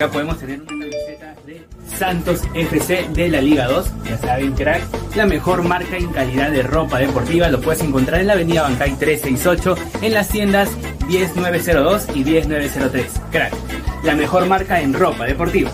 Acá podemos tener una camiseta de Santos FC de la Liga 2, ya saben, crack. La mejor marca en calidad de ropa deportiva lo puedes encontrar en la avenida Bancay 368, en las tiendas 10902 y 10903. Crack, la mejor marca en ropa deportiva.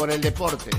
por el deporte.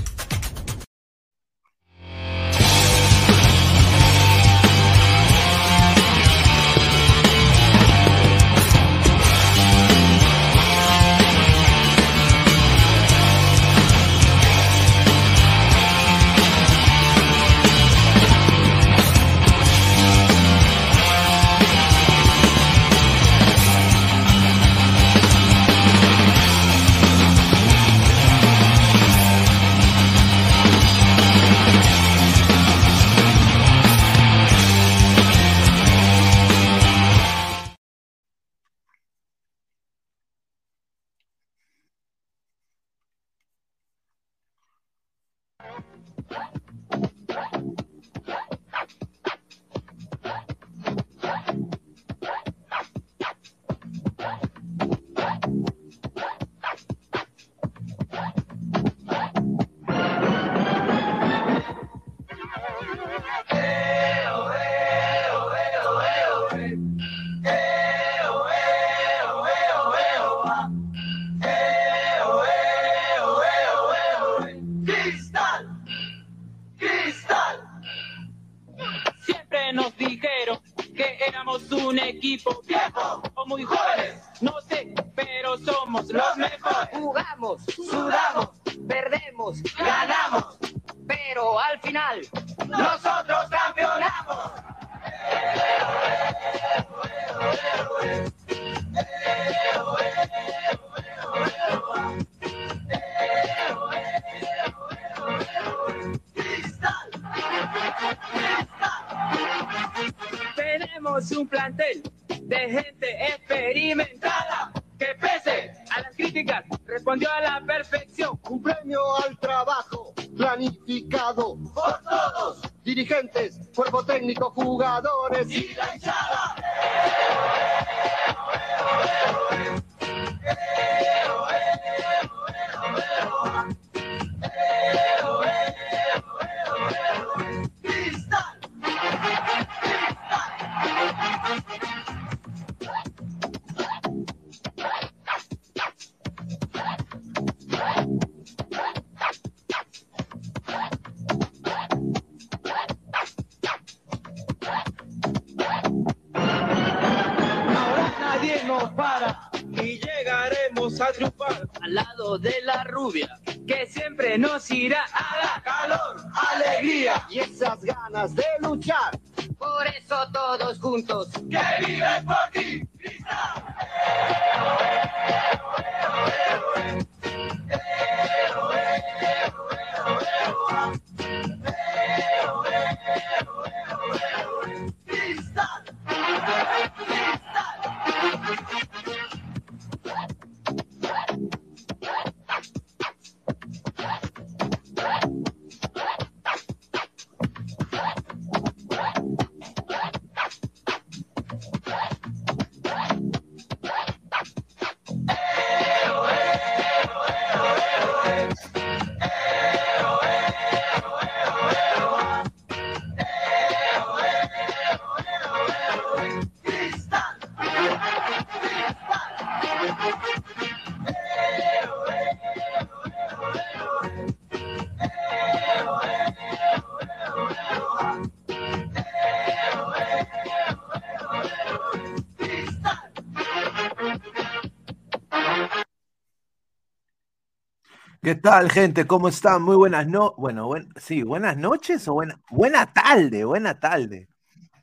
tal, gente? ¿Cómo están? Muy buenas no, bueno, sí, buenas noches o buena, buena tarde, buena tarde.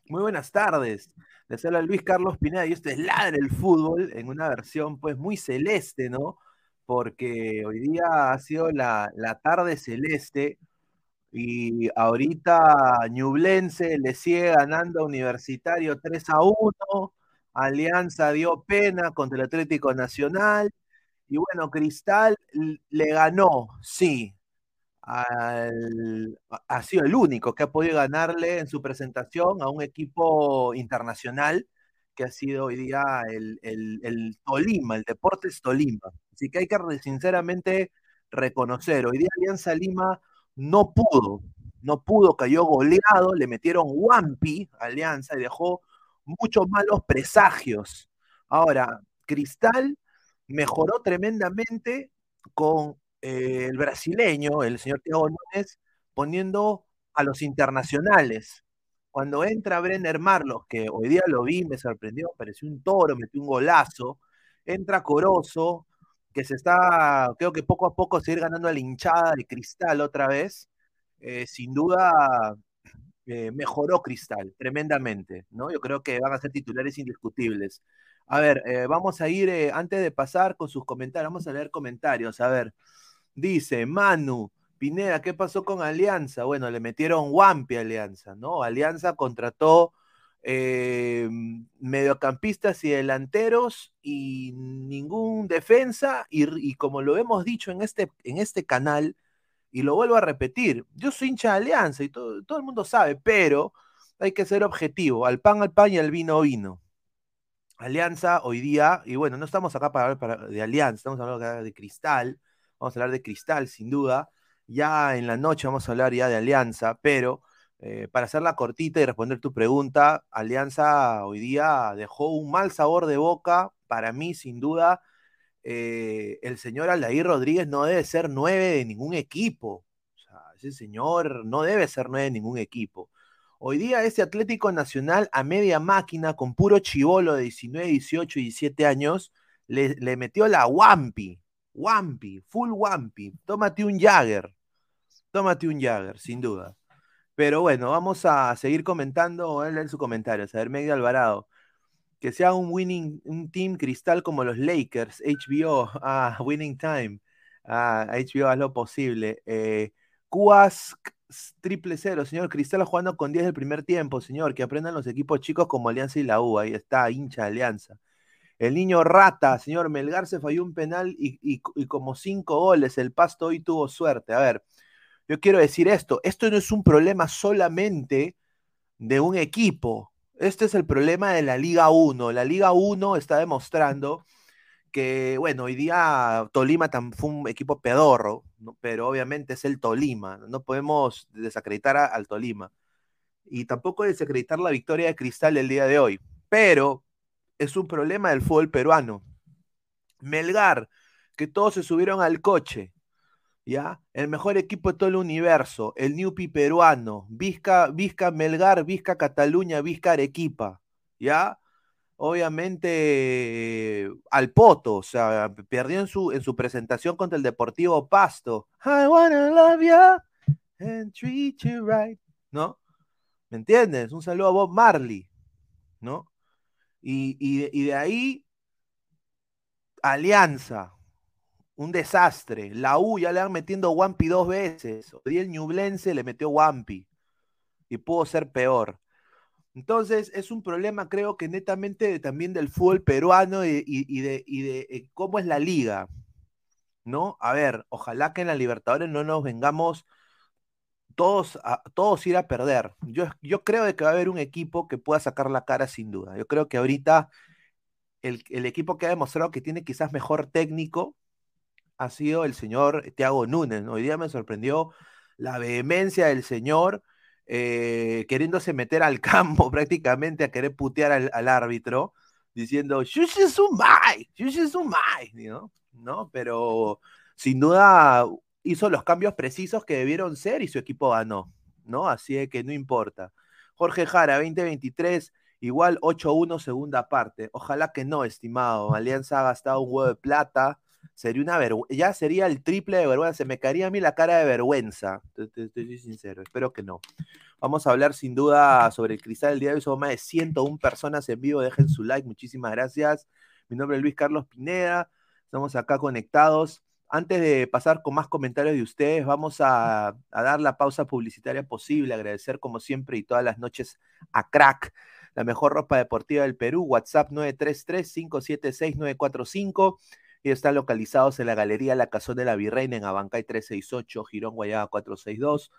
Muy buenas tardes. Les habla Luis Carlos Pineda y esto es Ladre el Fútbol en una versión pues muy celeste, ¿no? Porque hoy día ha sido la, la tarde celeste y ahorita Ñublense le sigue ganando a Universitario 3 a 1. Alianza dio pena contra el Atlético Nacional y bueno, Cristal le ganó, sí. ha sido el único que ha podido ganarle en su presentación a un equipo internacional que ha sido hoy día el, el Tolima, el Deportes Tolima. Así que hay que sinceramente reconocer, hoy día Alianza Lima no pudo, no pudo, cayó goleado, le metieron Wampi Alianza y dejó muchos malos presagios. Ahora, Cristal mejoró tremendamente con eh, el brasileño, el señor Thiago Núñez, poniendo a los internacionales. Cuando entra Brenner Marlos, que hoy día lo vi, me sorprendió, pareció un toro, metió un golazo, entra Corozo, que se está, creo que poco a poco se ir ganando a la hinchada de Cristal otra vez. Eh, sin duda eh, mejoró Cristal tremendamente, ¿no? Yo creo que van a ser titulares indiscutibles. A ver, eh, vamos a ir, antes de pasar con sus comentarios, vamos a leer comentarios. A ver, dice Manu, Pineda, ¿qué pasó con Alianza? Bueno, le metieron Wampi a Alianza, ¿no? Alianza contrató eh, mediocampistas y delanteros y ningún defensa. Y, como lo hemos dicho en este, en este canal, y lo vuelvo a repetir, yo soy hincha de Alianza y todo, todo el mundo sabe, pero hay que ser objetivo, al pan al pan y al vino vino. Alianza hoy día, y bueno, no estamos acá para hablar de Alianza, estamos hablando de Cristal, vamos a hablar de Cristal sin duda, ya en la noche vamos a hablar ya de Alianza, pero eh, para hacerla cortita y responder tu pregunta, Alianza hoy día dejó un mal sabor de boca. Para mí, sin duda, eh, el señor Aldair Rodríguez no debe ser nueve de ningún equipo. O sea, ese señor no debe ser nueve de ningún equipo. Hoy día ese Atlético Nacional a media máquina, con puro chivolo de 19, 18 y 17 años, le, metió la Wampi. Wampi, full Wampi. Tómate un Jagger. Tómate un Jagger, sin duda. Pero bueno, vamos a seguir comentando, él en su comentario. A ver, Medio Alvarado. Que sea un winning, un team cristal como los Lakers, HBO, ah, winning time. Ah, HBO haz lo posible. Eh, triple cero, señor. Cristal jugando con 10 del primer tiempo, señor. Que aprendan los equipos chicos como Alianza y la U. Ahí está, hincha Alianza. El niño rata, señor. Melgar se falló un penal y, y como cinco goles. El pasto hoy tuvo suerte. A ver, yo quiero decir esto, esto no es un problema solamente de un equipo, este es el problema de la Liga 1. La Liga 1 está demostrando que, bueno, hoy día Tolima fue un equipo pedorro, pero obviamente es el Tolima, no podemos desacreditar al Tolima. Y tampoco desacreditar la victoria de Cristal el día de hoy, pero es un problema del fútbol peruano. Melgar, que todos se subieron al coche, ¿ya? El mejor equipo de todo el universo, el Newpi peruano, Vizca, Vizca Melgar, Vizca Cataluña, Vizca Arequipa, ¿ya? Obviamente al Poto, o sea, perdió en su, en su presentación contra el Deportivo Pasto. I wanna love you and treat you right, ¿no? ¿Me entiendes? Un saludo a Bob Marley, ¿no? Y, y de ahí, Alianza, un desastre. La U ya le han metiendo Wampi dos veces. Hoy el Ñublense le metió Wampi. Y pudo ser peor. Entonces, es un problema, creo que netamente también del fútbol peruano y, de, de eh, cómo es la liga. ¿No? A ver, ojalá que en la Libertadores no nos vengamos todos a, todos ir a perder. Yo, yo creo que va a haber un equipo que pueda sacar la cara sin duda. Yo creo que ahorita el, el equipo que ha demostrado que tiene quizás mejor técnico ha sido el señor Thiago Núñez. Hoy día me sorprendió la vehemencia del señor eh, queriéndose meter al campo prácticamente a querer putear al, árbitro, diciendo, ¿no? ¿no? Pero sin duda hizo los cambios precisos que debieron ser y su equipo ganó, ¿no? Así que no importa. Jorge Jara, 2023, igual 8-1 segunda parte. Ojalá que no, estimado. Alianza ha gastado un huevo de plata sería una vergüenza, ya sería el triple de vergüenza, se me caería a mí la cara de vergüenza, estoy sincero, espero que no. Vamos a hablar sin duda sobre el cristal del día de hoy, somos más de 101 personas en vivo, dejen su like, muchísimas gracias. Mi nombre es Luis Carlos Pineda, Estamos acá conectados. Antes de pasar con más comentarios de ustedes, vamos a, a dar la pausa publicitaria posible. Agradecer como siempre y todas las noches a Crack, la mejor ropa deportiva del Perú. WhatsApp 933-576-945 y están localizados en la Galería La Cazón de la Virreina en Abancay 368, Girón Guayaba 462.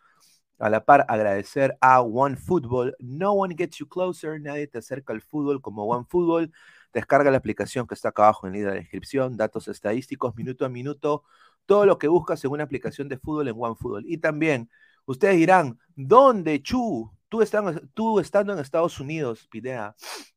A la par, agradecer a One Football. No one gets you closer, nadie te acerca al fútbol como One Football. Descarga la aplicación que está acá abajo en la descripción, datos estadísticos, minuto a minuto, todo lo que buscas en una aplicación de fútbol en OneFootball. Y también, ustedes dirán, ¿dónde, Chu? Tú, estando, tú estando en Estados Unidos, Pidea,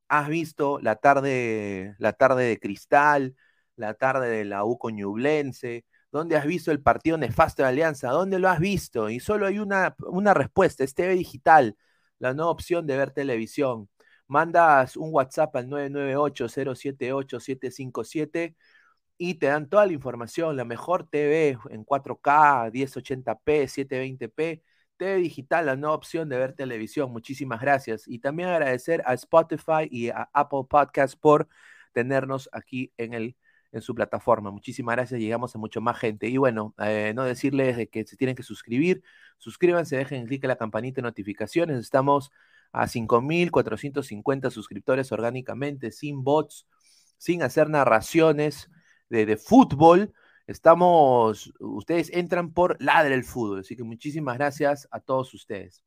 has visto la tarde, la tarde de Cristal, la tarde de la U Ñublense, ¿Dónde has visto el partido nefasto de Alianza? ¿Dónde lo has visto? Y solo hay una, una respuesta, es TV Digital, la nueva opción de ver televisión mandas un WhatsApp al 998-078-757 y te dan toda la información, la mejor TV en 4K, 1080p, 720p, TV digital, la nueva opción de ver televisión. Muchísimas gracias. Y también agradecer a Spotify y a Apple Podcast por tenernos aquí en el en su plataforma. Muchísimas gracias, llegamos a mucho más gente. Y bueno, eh, no decirles que se tienen que suscribir, suscríbanse, dejen clic en la campanita de notificaciones. Estamos a 5.450 suscriptores orgánicamente, sin bots, sin hacer narraciones de, fútbol. Estamos, ustedes entran por Ladre el Fútbol, así que muchísimas gracias a todos ustedes.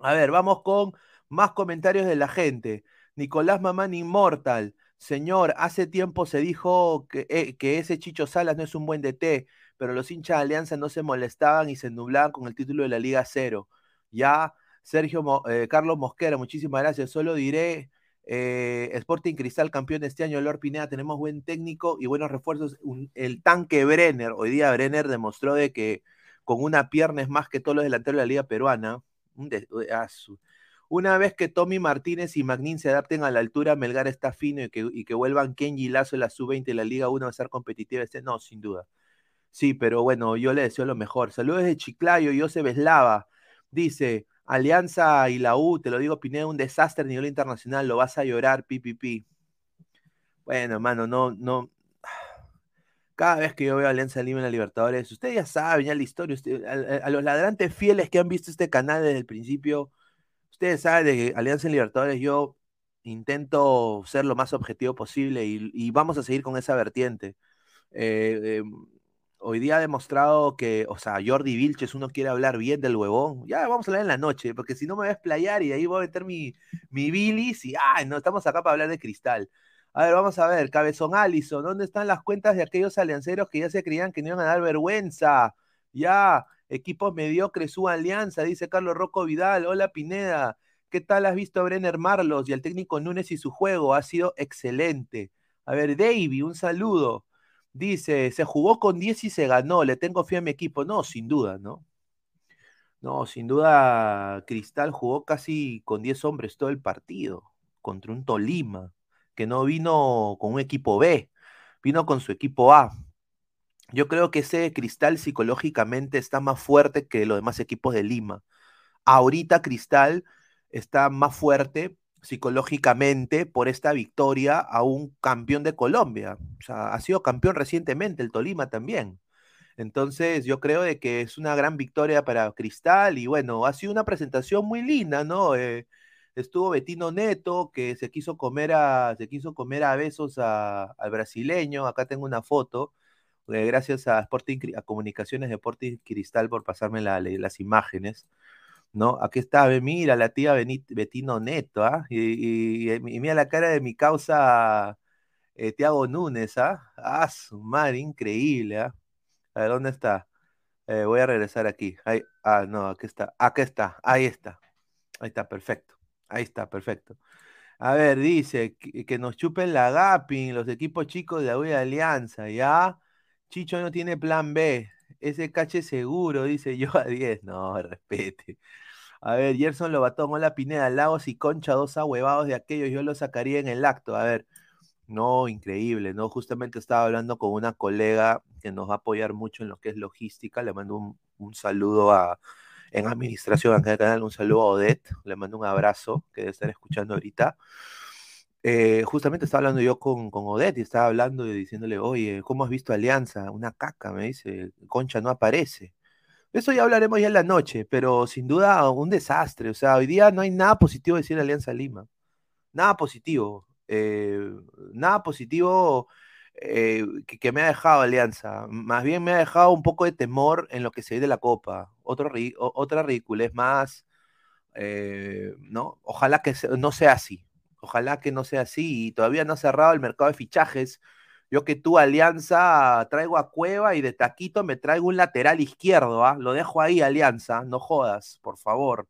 A ver, vamos con más comentarios de la gente. Nicolás Mamán Inmortal. Señor, hace tiempo se dijo que, eh, que, ese Chicho Salas no es un buen DT, pero los hinchas de Alianza no se molestaban y se nublaban con el título de la Liga Cero. Ya Sergio eh, Carlos Mosquera, muchísimas gracias. Solo diré, eh, Sporting Cristal campeón de este año, Lord Pineda, tenemos buen técnico y buenos refuerzos. el tanque Brenner, hoy día Brenner demostró de que con una pierna es más que todos los delanteros de la liga peruana. Una vez que Tommy Martínez y Magnín se adapten a la altura, Melgar está fino y que, y que vuelvan Kenji Lazo en la sub-20 de la Liga 1 a ser competitiva. Este, no, sin duda. Sí, pero bueno, yo le deseo lo mejor. Saludos de Chiclayo, José Beslava. Dice, Alianza y la U, te lo digo, Pineda, un desastre a nivel internacional, lo vas a llorar, pipipi. Bueno, hermano, no, no. Cada vez que yo veo Alianza Lima en la Libertadores, ustedes ya saben, ya la historia, a, los ladrantes fieles que han visto este canal desde el principio, ustedes saben de Alianza en Libertadores yo intento ser lo más objetivo posible y, vamos a seguir con esa vertiente. Eh, em, hoy día ha demostrado que, o sea, Jordi Vilches, uno quiere hablar bien del huevón, ya vamos a hablar en la noche, porque si no me voy a explayar y ahí voy a meter mi, mi bilis y, ay, no, estamos acá para hablar de cristal. A ver, vamos a ver, Cabezón Allison, ¿dónde están las cuentas de aquellos alianceros que ya se creían que no iban a dar vergüenza? Ya, equipos mediocres, su alianza, dice Carlos Rocco Vidal. Hola Pineda, ¿qué tal has visto a Brenner Marlos y al técnico Núñez y su juego? Ha sido excelente. A ver, Davy, un saludo. Dice, se jugó con 10 y se ganó, le tengo fe a mi equipo. No, sin duda, ¿no? No, sin duda, Cristal jugó casi con 10 hombres todo el partido contra un Tolima, que no vino con un equipo B, vino con su equipo A. Yo creo que ese Cristal psicológicamente está más fuerte que los demás equipos de Lima. Ahorita Cristal está más fuerte psicológicamente por esta victoria a un campeón de Colombia. O sea, ha sido campeón recientemente, el Tolima también. Entonces, yo creo de que es una gran victoria para Cristal y bueno, ha sido una presentación muy linda, ¿no? Eh, estuvo Betino Neto, que se quiso comer a, se quiso comer a besos al brasileño. Acá tengo una foto. Eh, gracias a Sporting, a Comunicaciones de Sporting Cristal por pasarme las imágenes. ¿no? Aquí está, mira, la tía Betino Neto, ¿ah? Y, mira la cara de mi causa eh, Tiago Núñez, ¿ah? Ah, su madre, increíble, ¿ah? A ver, ¿dónde está? Eh, voy a regresar aquí. Ahí, ah, no, aquí está, aquí está, ahí está. Ahí está, perfecto. Ahí está, perfecto. A ver, dice que, nos chupen la Gapin, los equipos chicos de la de Alianza, ¿ya? Chicho no tiene plan B. Ese cache seguro, dice yo a 10. No, respete. A ver, Gerson Lobatón, hola Pineda, Lagos y Concha, dos ahuevados de aquellos, yo lo sacaría en el acto. A ver, no, increíble, ¿no? Justamente estaba hablando con una colega que nos va a apoyar mucho en lo que es logística, le mando un, saludo a, en administración acá del canal, un saludo a Odette, le mando un abrazo, que debe estar escuchando ahorita. Eh, justamente estaba hablando yo con, con Odette y estaba hablando y diciéndole, oye, ¿cómo has visto Alianza? Una caca, me dice, Concha no aparece. Eso ya hablaremos ya en la noche, pero sin duda un desastre. O sea, hoy día no hay nada positivo de decir Alianza Lima. Nada positivo. Eh, nada positivo eh, que, me ha dejado Alianza. Más bien me ha dejado un poco de temor en lo que se ve de la Copa. Otro, otra ridiculez más. ¿no? Ojalá que no sea así. Ojalá que no sea así. Y todavía no ha cerrado el mercado de fichajes. Yo que tú, Alianza, traigo a Cueva y de taquito me traigo un lateral izquierdo, ¿ah? Lo dejo ahí, Alianza, no jodas, por favor.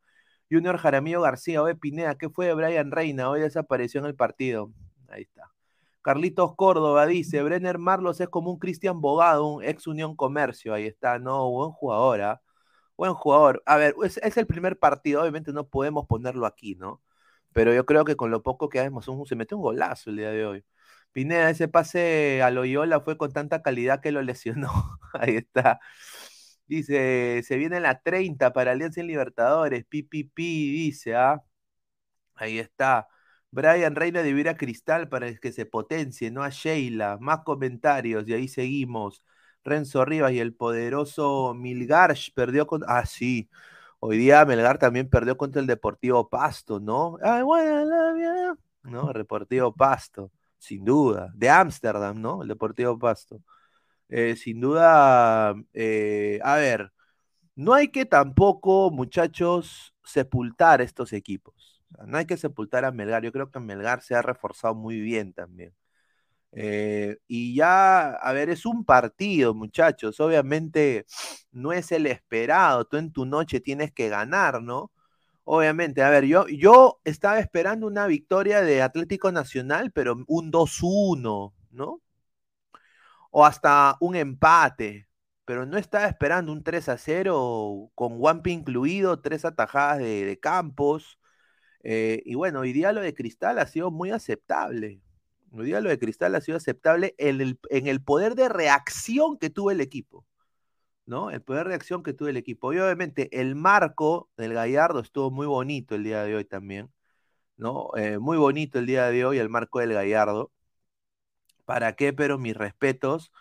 Junior Jaramillo García, oye Pineda, ¿qué fue de Brian Reina? Hoy desapareció en el partido. Ahí está. Carlitos Córdoba dice, Brenner Marlos es como un Cristian Bogado, un ex Unión Comercio. Ahí está, no, buen jugador, ¿ah? Buen jugador. A ver, es, es el primer partido, obviamente no podemos ponerlo aquí, ¿no? Pero yo creo que con lo poco que hemos, se metió un golazo el día de hoy. Pineda, ese pase a Loyola fue con tanta calidad que lo lesionó. Ahí está. Dice, se viene la 30 para Alianza en Libertadores. Pipipi, dice, ¿ah? Ahí está. Brian Reina de Vira Cristal para que se potencie, no a Sheila. Más comentarios y ahí seguimos. Renzo Rivas y el poderoso Milgarsh perdió con. Ah, sí. Hoy día Melgar también perdió contra el Deportivo Pasto, ¿no? Ay, bueno, ¿no? Deportivo Pasto, sin duda. De Ámsterdam, ¿no? El Deportivo Pasto. Eh, sin duda, eh, a ver, no hay que tampoco, muchachos, sepultar estos equipos. no hay que sepultar a Melgar. Yo creo que Melgar se ha reforzado muy bien también. Eh, y ya, a ver, es un partido, muchachos. Obviamente no es el esperado. Tú en tu noche tienes que ganar, ¿no? Obviamente, a ver, yo, yo estaba esperando una victoria de Atlético Nacional, pero un 2-1, ¿no? O hasta un empate, pero no estaba esperando un 3-0 con Wampi incluido, tres atajadas de, Campos. Eh, y bueno, hoy día lo de Cristal ha sido muy aceptable. Día lo de Cristal ha sido aceptable en el, en el poder de reacción que tuvo el equipo. ¿no? El poder de reacción que tuvo el equipo. Y obviamente el marco del Gallardo estuvo muy bonito el día de hoy también, ¿no? Eh, muy bonito el día de hoy el marco del Gallardo. ¿Para qué? Pero mis respetos.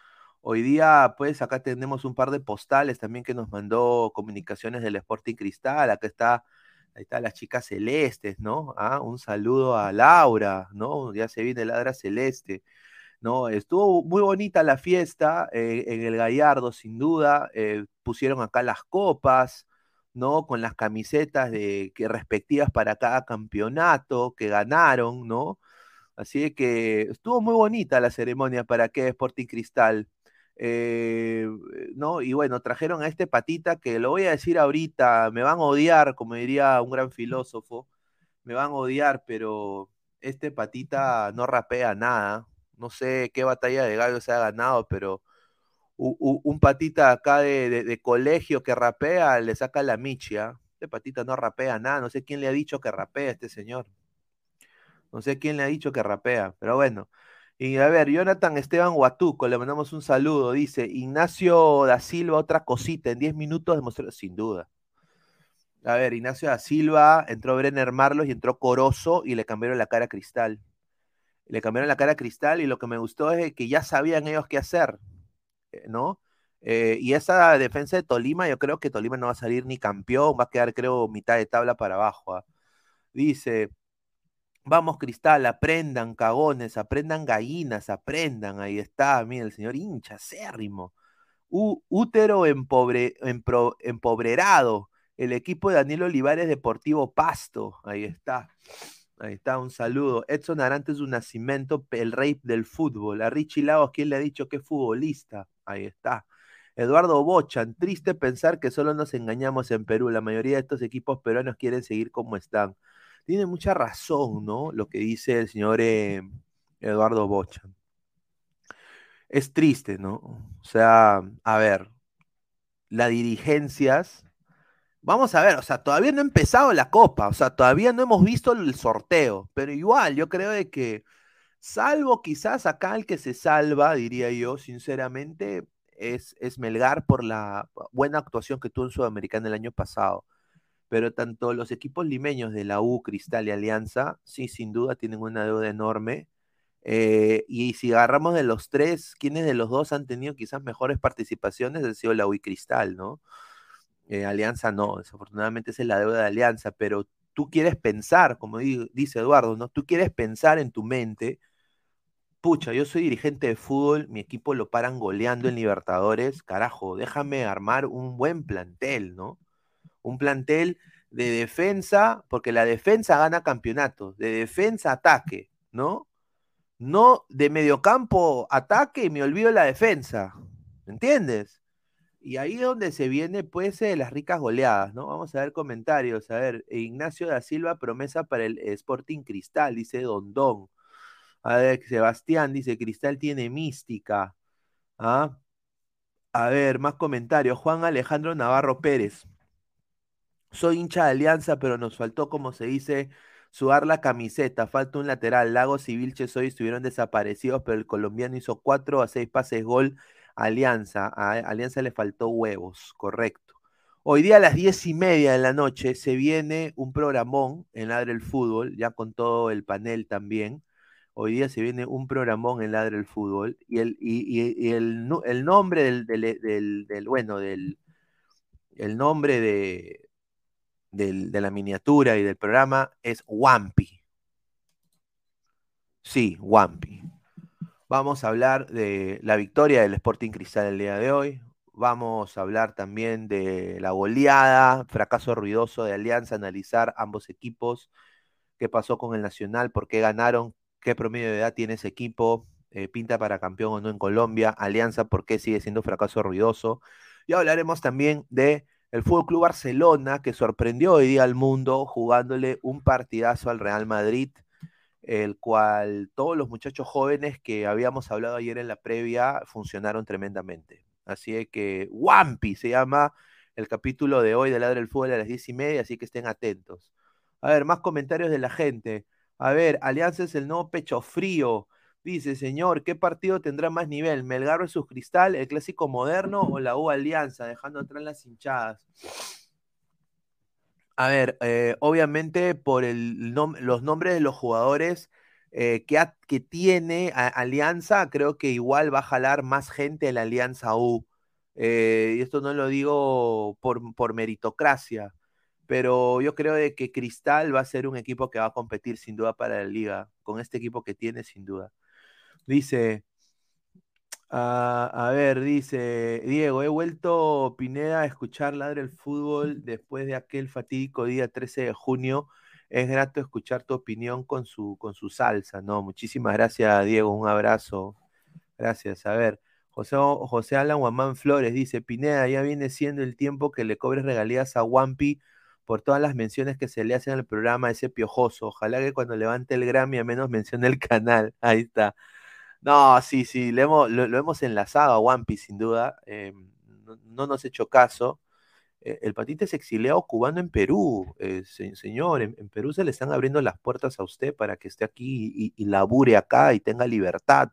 Hoy día, pues, acá tenemos un par de postales también que nos mandó Comunicaciones del Sporting Cristal. Acá está Ahí están las chicas celestes, ¿no? Ah, un saludo a Laura, ¿no? Ya se viene Ladra Celeste, ¿no? Estuvo muy bonita la fiesta eh, en el Gallardo, sin duda. Eh, pusieron acá las copas, ¿no? Con las camisetas de, que respectivas para cada campeonato que ganaron, ¿no? Así que estuvo muy bonita la ceremonia para que Sporting Cristal. Eh, ¿no? Y bueno, trajeron a este patita que lo voy a decir ahorita, me van a odiar, como diría un gran filósofo, me van a odiar, pero este patita no rapea nada. No sé qué batalla de gallo se ha ganado, pero un patita acá de, colegio que rapea le saca la michia. Este patita no rapea nada, no sé quién le ha dicho que rapea a este señor. No sé quién le ha dicho que rapea, pero bueno. Y a ver, Jonathan Esteban Huatuco, le mandamos un saludo. Dice Ignacio da Silva, otra cosita, en 10 minutos demostró, sin duda. A ver, Ignacio da Silva, entró Brenner Marlos y entró Corozo y le cambiaron la cara a Cristal. Le cambiaron la cara a Cristal y lo que me gustó es que ya sabían ellos qué hacer, eh, ¿no? Eh, y esa defensa de Tolima, yo creo que Tolima no va a salir ni campeón, va a quedar, creo, mitad de tabla para abajo. ¿ah? Dice, Vamos, Cristal, aprendan cagones, aprendan gallinas, aprendan. Ahí está, mira, el señor hincha, acérrimo. útero empobrerado. El equipo de Daniel Olivares Deportivo Pasto. Ahí está. Ahí está, un saludo. Edson Arantes un nacimiento, el rey del fútbol. A Richie Lagos, ¿quién le ha dicho que es futbolista? Ahí está. Eduardo Bochan, triste pensar que solo nos engañamos en Perú. La mayoría de estos equipos peruanos quieren seguir como están tiene mucha razón, ¿no? Lo que dice el señor eh, Eduardo Bocha. Es triste, ¿no? O sea, a ver, las dirigencias, vamos a ver, o sea, todavía no ha empezado la copa, o sea, todavía no hemos visto el sorteo, pero igual, yo creo de que, salvo quizás acá el que se salva, diría yo, sinceramente, es, es Melgar por la buena actuación que tuvo en Sudamericana el año pasado pero tanto los equipos limeños de la U, Cristal y Alianza, sí, sin duda tienen una deuda enorme. Eh, y si agarramos de los tres, ¿quiénes de los dos han tenido quizás mejores participaciones? Ha sido la U y Cristal, ¿no? Eh, Alianza no, desafortunadamente esa es la deuda de Alianza, pero tú quieres pensar, como dice Eduardo, ¿no? Tú quieres pensar en tu mente, pucha, yo soy dirigente de fútbol, mi equipo lo paran goleando en Libertadores, carajo, déjame armar un buen plantel, ¿no? Un plantel de defensa, porque la defensa gana campeonatos, de defensa ataque, ¿no? No de mediocampo ataque y me olvido la defensa, ¿me entiendes? Y ahí es donde se viene, pues, eh, las ricas goleadas, ¿no? Vamos a ver comentarios. A ver, Ignacio da Silva, promesa para el Sporting Cristal, dice Don Don. A ver, Sebastián dice, Cristal tiene mística. ¿Ah? A ver, más comentarios. Juan Alejandro Navarro Pérez. Soy hincha de Alianza, pero nos faltó, como se dice, sudar la camiseta. Falta un lateral. Lagos y Vilches hoy estuvieron desaparecidos, pero el colombiano hizo cuatro a seis pases gol Alianza. A Alianza le faltó huevos, correcto. Hoy día a las diez y media de la noche se viene un programón en Ladre el Fútbol, ya con todo el panel también. Hoy día se viene un programón en Ladre el Fútbol y el, y, el, nombre del, del, bueno, del el nombre de, de la miniatura y del programa es Wampi. Sí, Wampi. Vamos a hablar de la victoria del Sporting Cristal el día de hoy. Vamos a hablar también de la goleada, fracaso ruidoso de Alianza, analizar ambos equipos, qué pasó con el Nacional, por qué ganaron, qué promedio de edad tiene ese equipo, eh, pinta para campeón o no en Colombia, Alianza, por qué sigue siendo fracaso ruidoso. Y hablaremos también de el Fútbol Club Barcelona, que sorprendió hoy día al mundo jugándole un partidazo al Real Madrid el cual todos los muchachos jóvenes que habíamos hablado ayer en la previa funcionaron tremendamente. Así que Wampi se llama el capítulo de hoy de Ladre del Fútbol a las diez y media, así que estén atentos. A ver, más comentarios de la gente. A ver, Alianza es el nuevo pecho frío. Dice, señor, ¿qué partido tendrá más nivel? ¿Melgar versus Cristal, el clásico moderno o la U Alianza? Dejando atrás las hinchadas. A ver, eh, obviamente por el los nombres de los jugadores eh, que, que, tiene Alianza, creo que igual va a jalar más gente la Alianza U. Eh, y esto no lo digo por, por, meritocracia, pero yo creo de que Cristal va a ser un equipo que va a competir sin duda para la liga, con este equipo que tiene sin duda. Dice, a ver, dice Diego, he vuelto Pineda a escuchar Ladre el Fútbol después de aquel fatídico día 13 de junio. Es grato escuchar tu opinión con su, con su salsa, ¿no? Muchísimas gracias, Diego, un abrazo. Gracias. A ver, José, José Alan Guamán Flores dice, Pineda, ya viene siendo el tiempo que le cobres regalías a Wampi por todas las menciones que se le hacen al programa ese piojoso. Ojalá que cuando levante el Grammy a menos mencione el canal. Ahí está. No, sí, sí, lo hemos, lo, hemos enlazado a One Piece, sin duda. Eh, no, nos ha hecho caso. Eh, el patita es exiliado cubano en Perú, eh, señor. En, Perú se le están abriendo las puertas a usted para que esté aquí y, labure acá y tenga libertad.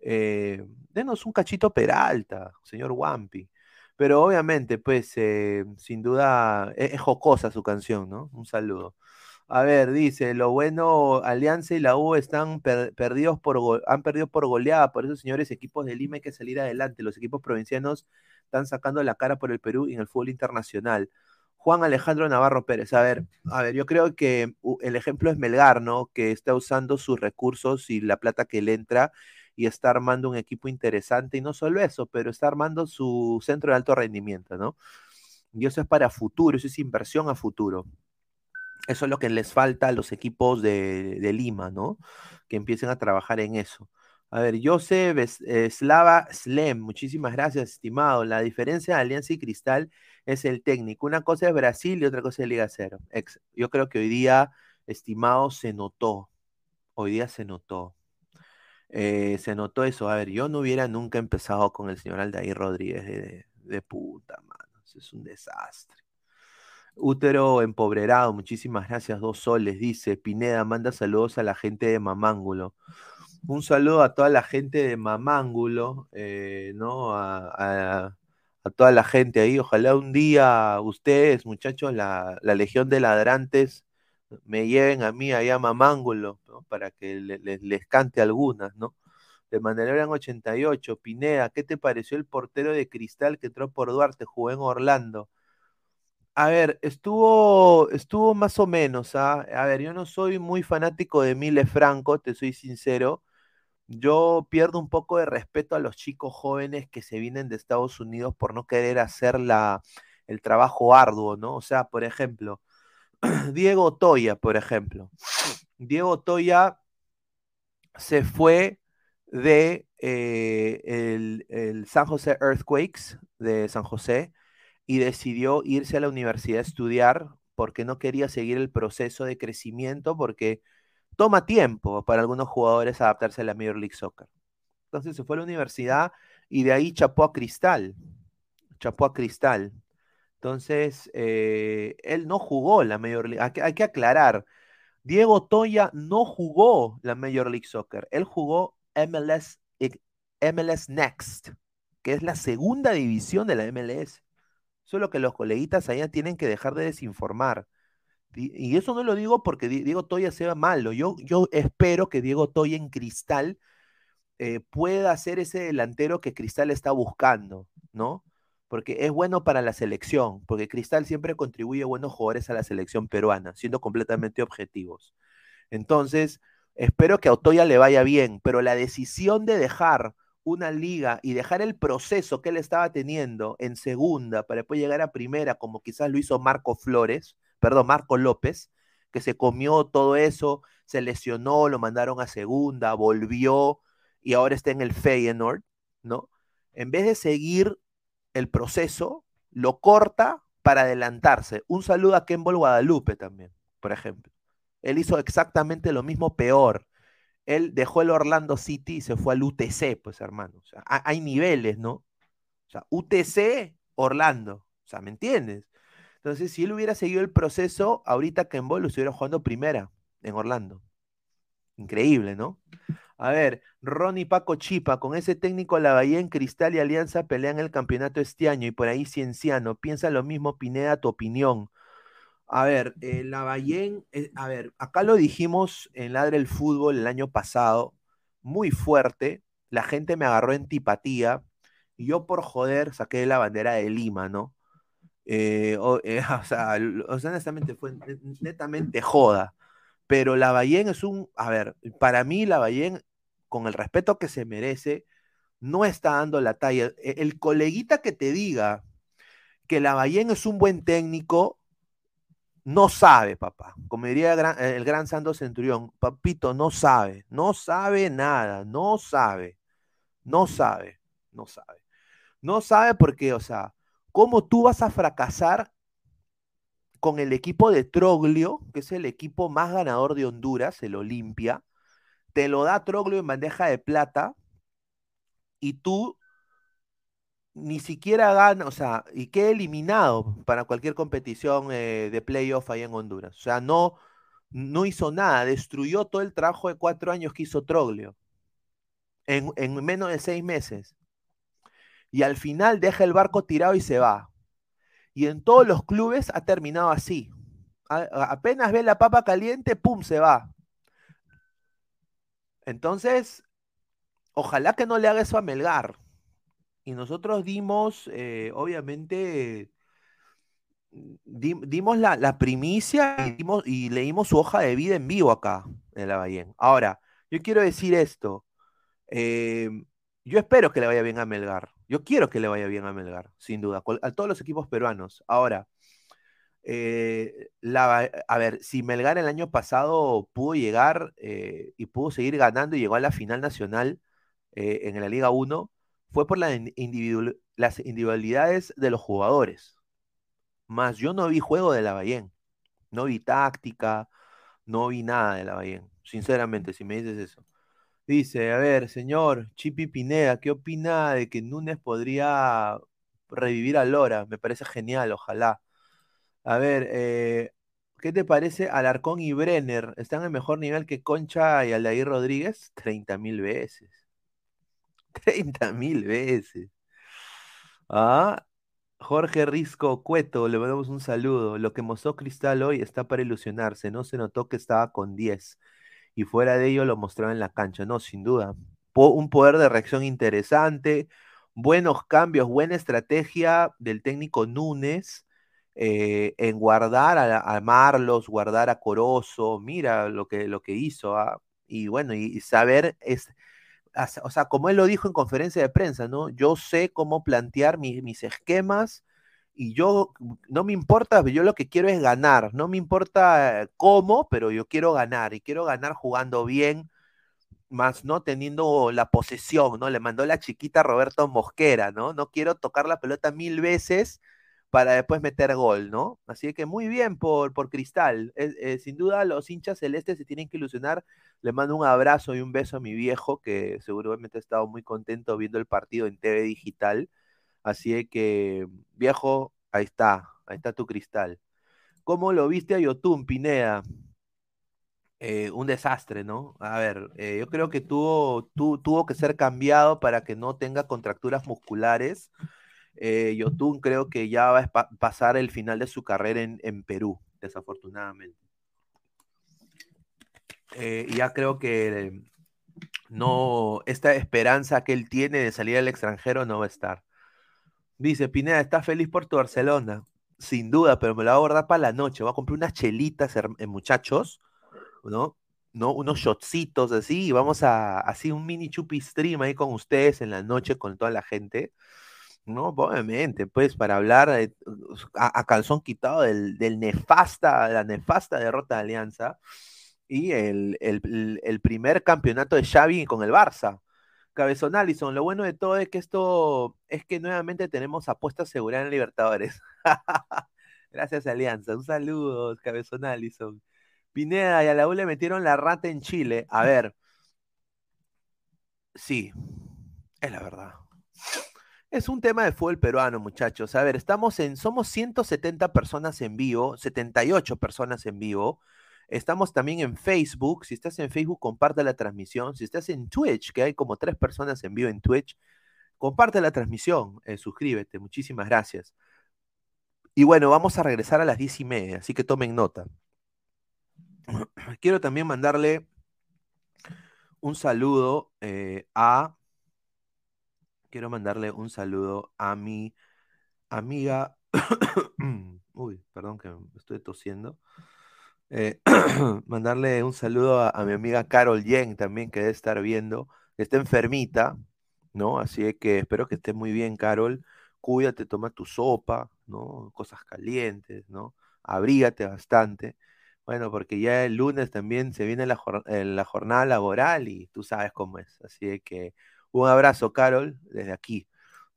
denos un cachito Peralta, señor Wampi. Pero obviamente, pues, sin duda, es, es, jocosa su canción, ¿no? Un saludo. A ver, dice, lo bueno, Alianza y la U están perdidos por han perdido por goleada, por eso, señores, equipos de Lima hay que salir adelante. Los equipos provincianos están sacando la cara por el Perú y en el fútbol internacional. Juan Alejandro Navarro Pérez, a ver, a ver, yo creo que el ejemplo es Melgar, ¿no? Que está usando sus recursos y la plata que le entra y está armando un equipo interesante, y no solo eso, pero está armando su centro de alto rendimiento, ¿no? Y eso es para futuro, eso es inversión a futuro. Eso es lo que les falta a los equipos de, Lima, ¿no? Que empiecen a trabajar en eso. A ver, Joseph eh, Slava Slem, muchísimas gracias, estimado. La diferencia de Alianza y Cristal es el técnico. Una cosa es Brasil y otra cosa es Liga Cero. Yo creo que hoy día, estimado, se notó. Hoy día se notó. Eh, se notó eso. A ver, yo no hubiera nunca empezado con el señor Aldair Rodríguez de, de puta, mano. Es un desastre. Útero empobrerado, muchísimas gracias, dos soles, dice Pineda, manda saludos a la gente de Mamángulo. Un saludo a toda la gente de Mamángulo, eh, ¿no? A, toda la gente ahí. Ojalá un día ustedes, muchachos, la, Legión de Ladrantes, me lleven a mí allá a Mamángulo, para que les cante algunas, ¿no? De en 88, Pineda, ¿qué te pareció el portero de Cristal que entró por Duarte, jugó en Orlando? A ver, estuvo, estuvo más o menos, ¿ah? A ver, yo no soy muy fanático de Mile Franco, te soy sincero. Yo pierdo un poco de respeto a los chicos jóvenes que se vienen de Estados Unidos por no querer hacer la, el trabajo arduo, ¿no? O sea, por ejemplo, Diego Toya, por ejemplo. Diego Toya se fue de eh, el, el, San José Earthquakes de San José y decidió irse a la universidad a estudiar porque no quería seguir el proceso de crecimiento porque toma tiempo para algunos jugadores adaptarse a la Major League Soccer. Entonces se fue a la universidad y de ahí chapó a Cristal. Chapó a Cristal. Entonces, eh, él no jugó la Major League. Hay que, aclarar. Diego Toya no jugó la Major League Soccer. Él jugó MLS, MLS Next, que es la segunda división de la MLS. Solo que los coleguitas allá tienen que dejar de desinformar. Y eso no lo digo porque Diego Toya sea malo. Yo, yo espero que Diego Toya en Cristal eh, pueda ser ese delantero que Cristal está buscando, ¿no? Porque es bueno para la selección, porque Cristal siempre contribuye buenos jugadores a la selección peruana, siendo completamente objetivos. Entonces, espero que a Otoya le vaya bien, pero la decisión de dejar una liga y dejar el proceso que él estaba teniendo en segunda para después llegar a primera, como quizás lo hizo Marco Flores, perdón, Marco López, que se comió todo eso, se lesionó, lo mandaron a segunda, volvió y ahora está en el Feyenoord, ¿no? En vez de seguir el proceso, lo corta para adelantarse. Un saludo a Kembol Guadalupe también, por ejemplo. Él hizo exactamente lo mismo peor. Él dejó el Orlando City y se fue al UTC, pues hermano. O sea, hay niveles, ¿no? O sea, UTC, Orlando. O sea, ¿me entiendes? Entonces, si él hubiera seguido el proceso, ahorita Kembol lo estuviera jugando primera en Orlando. Increíble, ¿no? A ver, Ronnie Paco Chipa, con ese técnico la Bahía en Cristal y Alianza pelean el campeonato este año y por ahí Cienciano. Piensa lo mismo, Pineda, tu opinión. A ver, eh, la Bahía, eh, a ver, acá lo dijimos en Ladre el Fútbol el año pasado, muy fuerte. La gente me agarró antipatía y yo por joder saqué la bandera de Lima, ¿no? Eh, o, sea, honestamente fue netamente joda. Pero la Bayén es un, a ver, para mí la Bayén, con el respeto que se merece, no está dando la talla. E, el coleguita que te diga que la Bayén es un buen técnico, no sabe, papá. Como diría el gran, el Santo Centurión, papito, no sabe, no sabe nada, no sabe, no sabe, no sabe. No sabe porque, o sea, ¿cómo tú vas a fracasar con el equipo de Troglio, que es el equipo más ganador de Honduras, el Olimpia, te lo da Troglio en bandeja de plata y tú ni siquiera ganas, o sea, y queda eliminado para cualquier competición eh, de playoff ahí en Honduras. O sea, no, no hizo nada, destruyó todo el trabajo de cuatro años que hizo Troglio en, en menos de seis meses. Y al final deja el barco tirado y se va. Y en todos los clubes ha terminado así. apenas ve la papa caliente, ¡pum! se va. Entonces, ojalá que no le haga eso a Melgar. Y nosotros dimos, eh, obviamente, dimos la, primicia y, leímos su hoja de vida en vivo acá en la Bahía. Ahora, yo quiero decir esto. Eh, yo espero que le vaya bien a Melgar. Yo quiero que le vaya bien a Melgar, sin duda, a todos los equipos peruanos. Ahora, eh, a ver, si Melgar el año pasado pudo llegar eh, y pudo seguir ganando y llegó a la final nacional en la Liga 1, fue por las individualidades de los jugadores. Más yo no vi juego de la Bahía, no vi táctica, no vi nada de la Bahía, sinceramente, si me dices eso. Dice, a ver, señor Chipi Pineda, ¿qué opina de que Núñez podría revivir a Lora? Me parece genial, ojalá. A ver, eh, ¿qué te parece Alarcón y Brenner? ¿Están en mejor nivel que Concha y Aldair Rodríguez? 30 mil veces. 30 mil veces. Ah, Jorge Risco Cueto, le mandamos un saludo. Lo que mostró Cristal hoy está para ilusionarse. No se notó que estaba con 10. Y fuera de ello lo mostraba en la cancha. No, sin duda. un poder de reacción interesante. Buenos cambios, buena estrategia del técnico Núñez eh, en guardar a, Marlos, guardar a Corozo. Mira lo que, lo que hizo. ¿ah? Y bueno, y, saber es o sea, como él lo dijo en conferencia de prensa, ¿no? Yo sé cómo plantear mis esquemas y yo, no me importa, yo lo que quiero es ganar, no me importa cómo, pero yo quiero ganar y quiero ganar jugando bien, más no teniendo la posesión, ¿no? Le mandó la chiquita Roberto Mosquera, ¿no? No quiero tocar la pelota mil veces para después meter gol, ¿no? Así que muy bien por, por Cristal. Eh, sin duda los hinchas celestes se tienen que ilusionar. Le mando un abrazo y un beso a mi viejo, que seguramente ha estado muy contento viendo el partido en TV digital. Así que, viejo, ahí está, ahí está tu Cristal. ¿Cómo lo viste a Yotun, Pineda? Eh, un desastre, ¿no? A ver, eh, yo creo que tuvo, tuvo que ser cambiado para que no tenga contracturas musculares eh, Yotun creo que ya va a pasar el final de su carrera en, Perú, desafortunadamente. Eh, ya creo que no, esta esperanza que él tiene de salir al extranjero no va a estar. Dice, Pineda, ¿estás feliz por tu Barcelona? Sin duda, pero me la voy a guardar para la noche. Voy a comprar unas chelitas, eh, muchachos, ¿no? ¿no? Unos shotcitos así, y vamos a, así un mini chupi stream ahí con ustedes en la noche con toda la gente. No, obviamente, pues para hablar a, calzón quitado del, nefasta, la nefasta derrota de Alianza y el, primer campeonato de Xavi con el Barça. Cabezón Allison, lo bueno de todo es que esto es que nuevamente tenemos apuestas seguras en Libertadores. Gracias, Alianza. Un saludo, Cabezón Allison. Pineda y a la U le metieron la rata en Chile. A ver. Sí, es la verdad. Es un tema de fútbol peruano, muchachos. A ver, estamos en, somos 170 personas en vivo, 78 personas en vivo. Estamos también en Facebook. Si estás en Facebook, comparte la transmisión. Si estás en Twitch, que hay como tres personas en vivo en Twitch, comparte la transmisión, eh, suscríbete. Muchísimas gracias. Y bueno, vamos a regresar a las diez y media, así que tomen nota. Quiero también mandarle un saludo eh, a quiero mandarle un saludo a mi amiga. Uy, perdón que estoy tosiendo. Eh, mandarle un saludo a, mi amiga Carol Yen también, que debe estar viendo. Está enfermita, ¿no? Así que espero que esté muy bien, Carol. Cuídate, toma tu sopa, ¿no? Cosas calientes, ¿no? Abrígate bastante. Bueno, porque ya el lunes también se viene la, la jornada laboral y tú sabes cómo es. Así que un abrazo, Carol, desde aquí.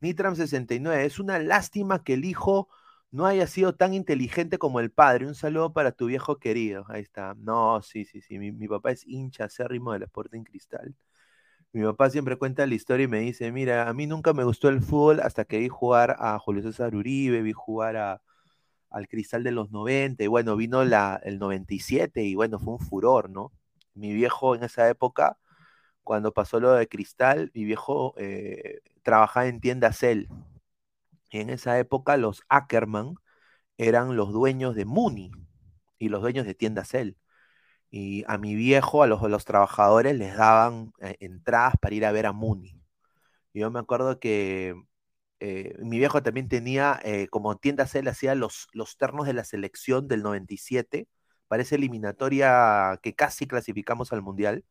Nitram69, es una lástima que el hijo no haya sido tan inteligente como el padre. Un saludo para tu viejo querido. Ahí está. No, sí, sí, sí. Mi, papá es hincha acérrimo del Sporting Cristal. Mi papá siempre cuenta la historia y me dice, mira, a mí nunca me gustó el fútbol hasta que vi jugar a Julio César Uribe, vi jugar a, al Cristal de los 90, y bueno, vino la, el 97 y bueno, fue un furor, ¿no? Mi viejo en esa época cuando pasó lo de Cristal, mi viejo eh, trabajaba en tienda Cell. Y en esa época los Ackerman eran los dueños de Muni y los dueños de tienda Cell. Y a mi viejo, a los, trabajadores, les daban eh, entradas para ir a ver a Muni. Yo me acuerdo que eh, mi viejo también tenía, como tienda Cell, hacía los, los ternos de la selección del 97, para esa eliminatoria que casi clasificamos al Mundial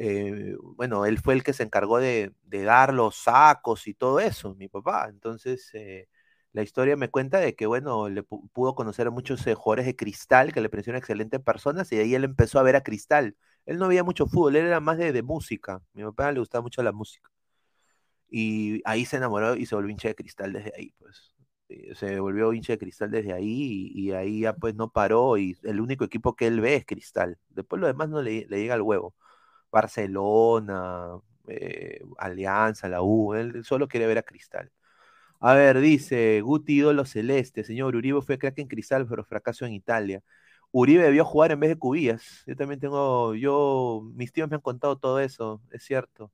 eh, bueno, él fue el que se encargó de, dar los sacos y todo eso, mi papá. Entonces, eh, la historia me cuenta de que, bueno, le pudo conocer a muchos eh, jugadores de Cristal que le parecieron excelentes personas y de ahí él empezó a ver a Cristal. Él no veía mucho fútbol, él era más de, música. Mi papá le gustaba mucho la música. Y ahí se enamoró y se volvió hincha de Cristal desde ahí, pues se volvió hincha de cristal desde ahí y, ahí ya pues no paró y el único equipo que él ve es cristal. Después lo demás no le, le llega al huevo. Barcelona, eh, Alianza, la U, él solo quiere ver a Cristal. A ver, dice Guti ídolo celeste, señor Uribe fue crack en Cristal, pero fracasó en Italia. Uribe debió jugar en vez de Cubillas. Yo también tengo, yo, mis tíos me han contado todo eso, es cierto.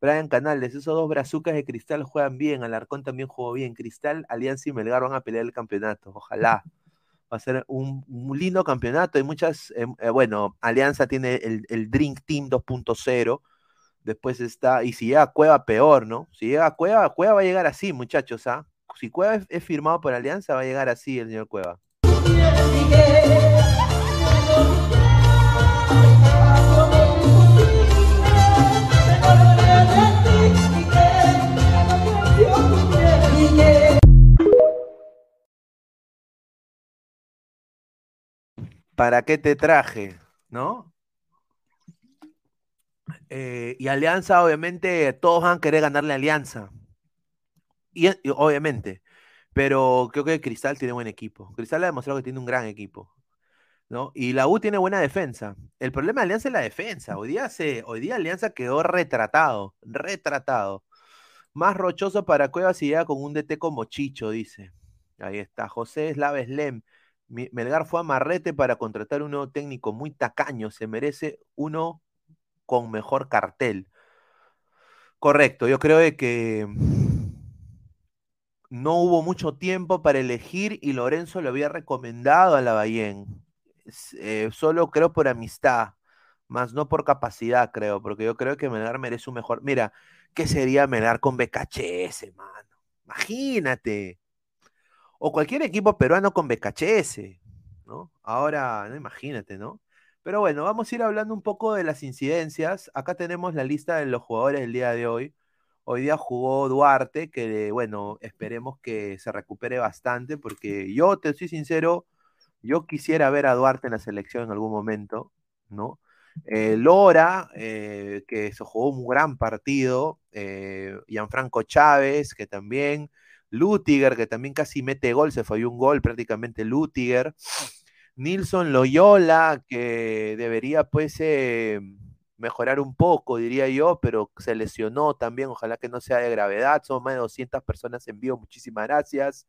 Brian Canales, esos dos brazucas de Cristal juegan bien, Alarcón también jugó bien. Cristal, Alianza y Melgar van a pelear el campeonato, ojalá. Va a ser un, lindo campeonato. Hay muchas, eh, eh, bueno, Alianza tiene el, el Drink Team 2.0. Después está, y si llega a Cueva, peor, ¿no? Si llega a Cueva, Cueva va a llegar así, muchachos, ¿ah? Si Cueva es firmado por Alianza, va a llegar así el señor Cueva. ¿Para qué te traje? ¿No? Eh, y Alianza, obviamente, todos van a querer ganarle Alianza. Y, obviamente. Pero creo que Cristal tiene buen equipo. Cristal ha demostrado que tiene un gran equipo. ¿no? Y la U tiene buena defensa. El problema de Alianza es la defensa. Hoy día, se, hoy día Alianza quedó retratado. Retratado. Más rochoso para Cuevas y llega con un DT como Chicho, dice. Ahí está. José Slaves Lem. Melgar fue a Marrete para contratar un nuevo técnico muy tacaño. Se merece uno con mejor cartel. Correcto, yo creo que no hubo mucho tiempo para elegir y Lorenzo lo había recomendado a Lavallén. S- eh, solo creo por amistad, más no por capacidad, creo, porque yo creo que Melgar merece un mejor. Mira, ¿qué sería Melgar con BKHS, mano? Imagínate. O cualquier equipo peruano con BKHS, ¿no? Ahora, no imagínate, ¿no? Pero bueno, vamos a ir hablando un poco de las incidencias. Acá tenemos la lista de los jugadores del día de hoy. Hoy día jugó Duarte, que bueno, esperemos que se recupere bastante, porque yo te soy sincero, yo quisiera ver a Duarte en la selección en algún momento, ¿no? Eh, Lora, eh, que se jugó un gran partido, eh, Gianfranco Chávez, que también, Lutiger, que también casi mete gol, se falló un gol prácticamente Lutiger, Nilson Loyola, que debería pues eh, mejorar un poco, diría yo, pero se lesionó también, ojalá que no sea de gravedad, son más de 200 personas en vivo, muchísimas gracias.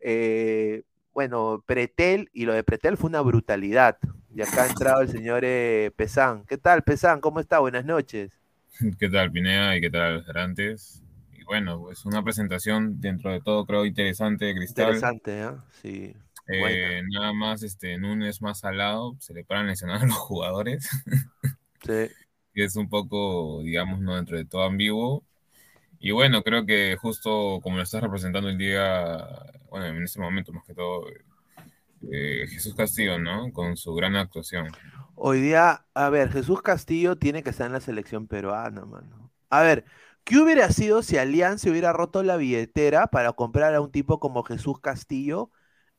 Eh, bueno, Pretel, y lo de Pretel fue una brutalidad. Y acá ha entrado el señor eh, Pesán. ¿Qué tal, Pesán? ¿Cómo está? Buenas noches. ¿Qué tal, Pineda? ¿Y qué tal, Gerantes? Bueno, pues una presentación dentro de todo, creo, interesante de Cristal. Interesante, ¿eh? Sí. Eh, nada más, este, Núñez más al lado, se le paran lesionados a los jugadores, Sí. que es un poco, digamos, no dentro de todo ambiguo. Y bueno, creo que justo como lo estás representando el día, bueno, en este momento más que todo, eh, Jesús Castillo, ¿no? Con su gran actuación. Hoy día, a ver, Jesús Castillo tiene que estar en la selección peruana, mano. A ver, ¿qué hubiera sido si Alianza hubiera roto la billetera para comprar a un tipo como Jesús Castillo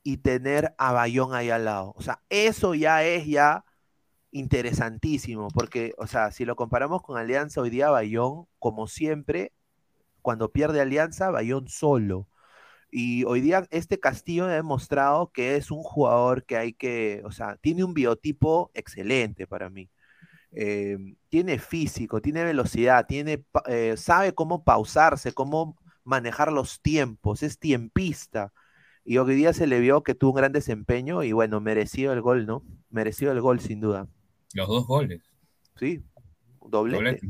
y tener a Bayón ahí al lado? O sea, eso ya es ya interesantísimo, porque, o sea, si lo comparamos con Alianza hoy día, Bayón, como siempre, cuando pierde Alianza, Bayón solo. Y hoy día este Castillo ha demostrado que es un jugador que hay que, o sea, tiene un biotipo excelente para mí. Eh, tiene físico, tiene velocidad, tiene, eh, sabe cómo pausarse, cómo manejar los tiempos, es tiempista. Y hoy día se le vio que tuvo un gran desempeño y bueno, merecido el gol, ¿no? Merecido el gol, sin duda. Los dos goles. Sí, doblete. Doblete.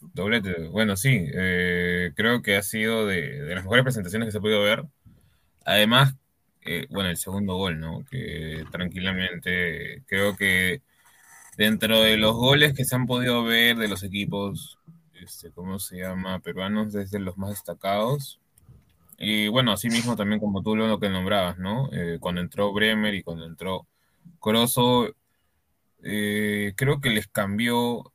Doblete. Bueno, sí, eh, creo que ha sido de, de las mejores presentaciones que se ha podido ver. Además, eh, bueno, el segundo gol, ¿no? Que tranquilamente creo que dentro de los goles que se han podido ver de los equipos, este, ¿cómo se llama? Peruanos, desde los más destacados. Y bueno, así mismo también como tú lo que nombrabas, ¿no? Eh, cuando entró Bremer y cuando entró Corozo, eh, creo que les cambió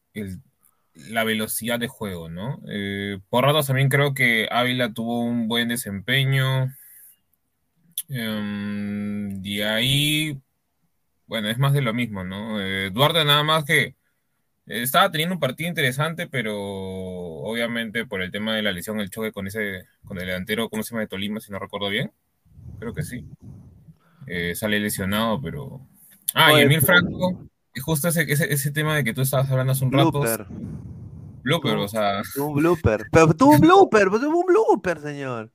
la velocidad de juego, ¿no? Eh, por ratos también creo que Ávila tuvo un buen desempeño. Em, y ahí, bueno, es más de lo mismo, ¿no? Eh, Duarte nada más que eh, estaba teniendo un partido interesante, pero obviamente por el tema de la lesión, el choque con ese, con el delantero, ¿cómo se llama? De Tolima, si no recuerdo bien. Creo que sí. Eh, sale lesionado, pero... Ah, y Oye, Emil pero- Franco, y justo ese, ese, ese tema de que tú estabas hablando hace un rato, Blooper. blooper, o sea, Tuvo un blooper. Pero tuvo un blooper, pero tuvo un blooper, señor.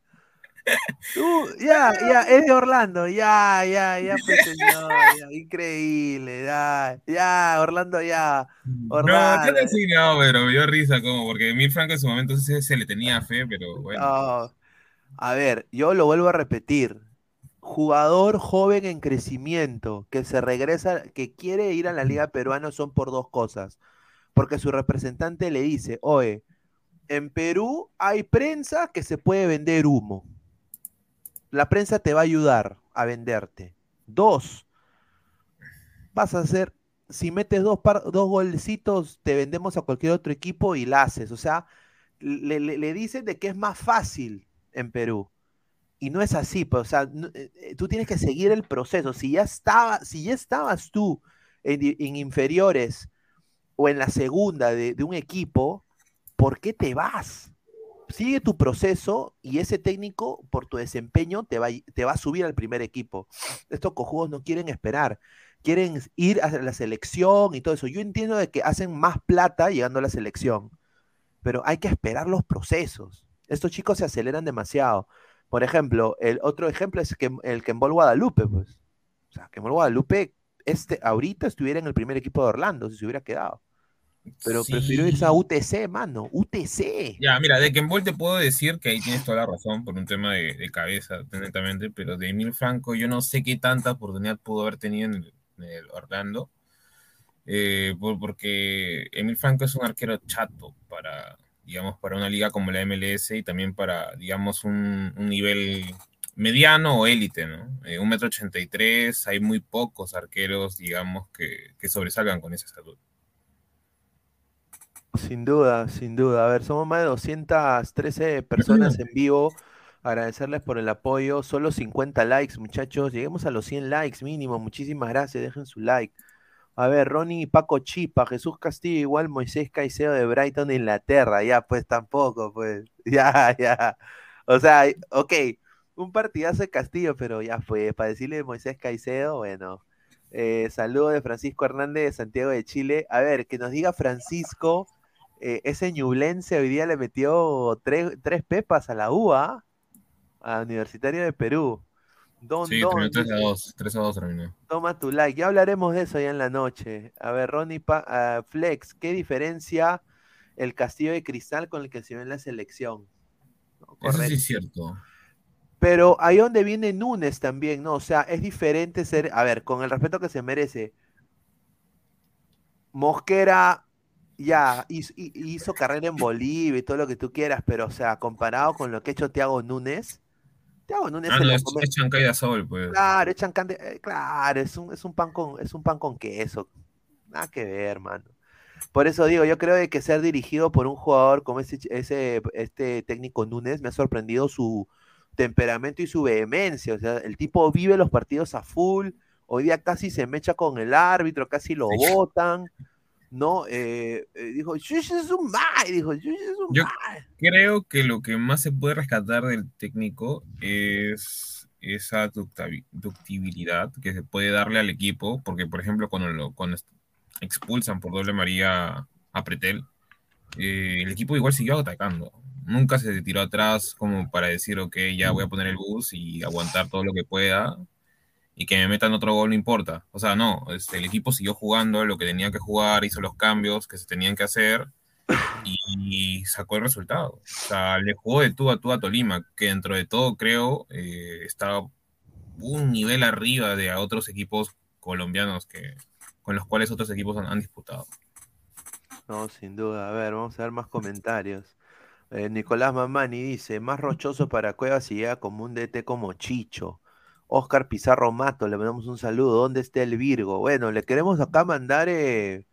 Tú, ya, ya, es de Orlando, ya, ya, ya, pues señor, ya, increíble, ya, ya, Orlando, ya, Orlando. No, no, sí, no, pero me dio risa como, porque Emil Franco en su momento se, se le tenía fe, pero bueno. No. A ver, yo lo vuelvo a repetir, jugador joven en crecimiento, que se regresa, que quiere ir a la liga peruana son por dos cosas, porque su representante le dice, oye, en Perú hay prensa que se puede vender humo. La prensa te va a ayudar a venderte. Dos, vas a hacer, si metes dos, par, dos golcitos, te vendemos a cualquier otro equipo y la haces. O sea, le, le, dicen de que es más fácil en Perú. Y no es así, pues, o sea, no, eh, tú tienes que seguir el proceso. Si ya, estaba, si ya estabas tú en, en inferiores o en la segunda de, de un equipo, ¿por qué te vas? Sigue tu proceso y ese técnico, por tu desempeño, te va, te va a subir al primer equipo. Estos cojudos no quieren esperar, quieren ir a la selección y todo eso. Yo entiendo de que hacen más plata llegando a la selección, pero hay que esperar los procesos. Estos chicos se aceleran demasiado. Por ejemplo, el otro ejemplo es que, el Kembol Guadalupe, pues. O sea, Kembol Guadalupe, este, ahorita estuviera en el primer equipo de Orlando, si se hubiera quedado. Pero sí. prefirió irse a UTC, mano. UTC. Ya, mira, de Kembol te puedo decir que ahí tienes toda la razón por un tema de, de cabeza, netamente, pero de Emil Franco yo no sé qué tanta oportunidad pudo haber tenido en el, en el Orlando. Eh, por, porque Emil Franco es un arquero chato para, digamos, para una liga como la MLS y también para, digamos, un, un nivel mediano o élite, ¿no? Eh, un metro ochenta y tres, hay muy pocos arqueros, digamos, que, que sobresalgan con esa salud. Sin duda, sin duda. A ver, somos más de 213 personas en vivo. Agradecerles por el apoyo. Solo 50 likes, muchachos. Lleguemos a los 100 likes mínimo. Muchísimas gracias. Dejen su like. A ver, Ronnie Paco Chipa, Jesús Castillo, igual Moisés Caicedo de Brighton, de Inglaterra. Ya, pues tampoco, pues. Ya, ya. O sea, ok, un partidazo de Castillo, pero ya fue. Para decirle Moisés Caicedo, bueno. Eh, saludo de Francisco Hernández de Santiago de Chile. A ver, que nos diga Francisco eh, ese ñublense hoy día le metió tres, tres pepas a la UA, a Universitario de Perú. Don, sí, don, 3 a 2, 3 a 2 terminó. Toma tu like, ya hablaremos de eso ya en la noche. A ver, Ronnie pa uh, Flex, ¿qué diferencia el castillo de cristal con el que se ve en la selección? No, eso sí es cierto. Pero ahí donde viene Núñez también, ¿no? O sea, es diferente ser, a ver, con el respeto que se merece. Mosquera ya hizo, hizo, carrera en Bolivia y todo lo que tú quieras, pero o sea, comparado con lo que ha hecho Thiago Núñez, Thiago Núñez ah, no, es, come... caída sol, pues. Claro, echan cande... Eh, claro, es un, es un pan con es un pan con queso. Nada que ver, hermano. Por eso digo, yo creo que ser dirigido por un jugador como ese, ese este técnico Núñez me ha sorprendido su temperamento y su vehemencia. O sea, el tipo vive los partidos a full. Hoy día casi se mecha con el árbitro, casi lo votan. ¿No? Eh, eh, dijo, es un mal, dijo, es un Yo creo que lo que más se puede rescatar del técnico es esa ductibilidad que se puede darle al equipo, porque por ejemplo cuando, lo, cuando expulsan por doble María a Pretel, eh, el equipo igual siguió atacando. Nunca se tiró atrás como para decir, ok, ya voy a poner el bus y aguantar todo lo que pueda y que me metan otro gol no importa. O sea, no, este, el equipo siguió jugando lo que tenía que jugar, hizo los cambios que se tenían que hacer y, sacó el resultado. O sea, le jugó de tú a tú a Tolima, que dentro de todo creo eh, está un nivel arriba de a otros equipos colombianos que, con los cuales otros equipos han, disputado. No, sin duda. A ver, vamos a ver más comentarios. Eh, Nicolás Mamani dice, más rochoso para Cuevas y llega como un DT como Chicho. Oscar Pizarro Mato, le mandamos un saludo. ¿Dónde está el Virgo? Bueno, le queremos acá mandar. Eh...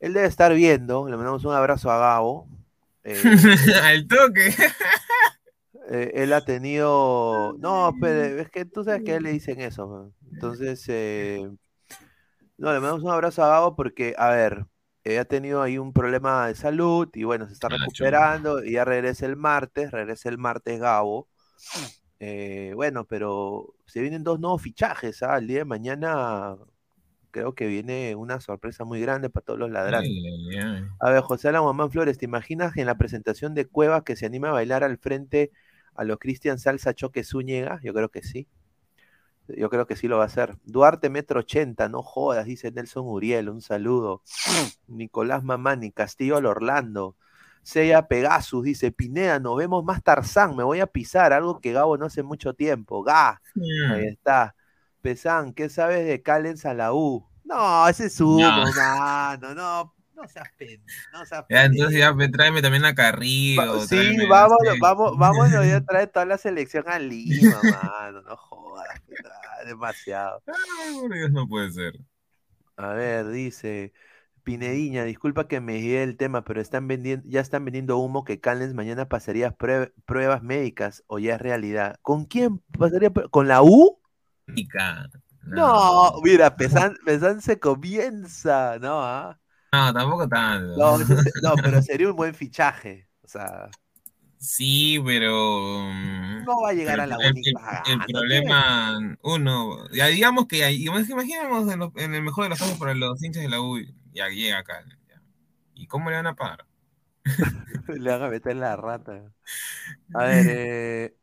Él debe estar viendo. Le mandamos un abrazo a Gabo. Eh... Al toque. eh, él ha tenido. No, pero es que tú sabes que a él le dicen eso. Entonces, eh... no, le mandamos un abrazo a Gabo porque, a ver, ha tenido ahí un problema de salud y bueno, se está recuperando y ya regresa el martes. Regresa el martes Gabo. Eh, bueno, pero se vienen dos nuevos fichajes. ¿ah? El día de mañana creo que viene una sorpresa muy grande para todos los ladrantes. Ay, ay. A ver, José Alan Guamán Flores, ¿te imaginas en la presentación de Cuevas que se anima a bailar al frente a lo Cristian Salsa Choque Zúñiga, yo creo que sí. Yo creo que sí lo va a hacer. Duarte Metro 80, no jodas, dice Nelson Uriel, un saludo. Nicolás Mamani, Castillo al Orlando. Sella Pegasus dice, Pineda, nos vemos más Tarzán, me voy a pisar, algo que Gabo no hace mucho tiempo. Ga, ahí está. Pesán, ¿qué sabes de Callens a la U? No, ese es humo, No. mano, no, no seas pen, no seas Ya, pendejo. entonces ya me- tráeme también a Carrillo. Sí, tráeme, vamos, sí. vamos, vamos a traer toda la selección a Lima, mano, no jodas, demasiado. Ay, por Dios, no puede ser. A ver, dice Pinediña, disculpa que me guíe el tema, pero están vendiendo, ya están vendiendo humo que Callens mañana pasaría prue- pruebas médicas o ya es realidad. ¿Con quién pasaría? ¿Con la U? No, mira, Pesan, Pesan se comienza, ¿no? ah? No, tampoco tanto. No, pero sería un buen fichaje. O sea, Sí, pero. mm, no va a llegar a la el, única. el- el problema, uno, ya digamos que hay- imaginemos en, lo- en el mejor de los casos para los hinchas de la U, ya llega acá. ya. ¿Y cómo le van a pagar? Le van a meter la rata. A ver, eh,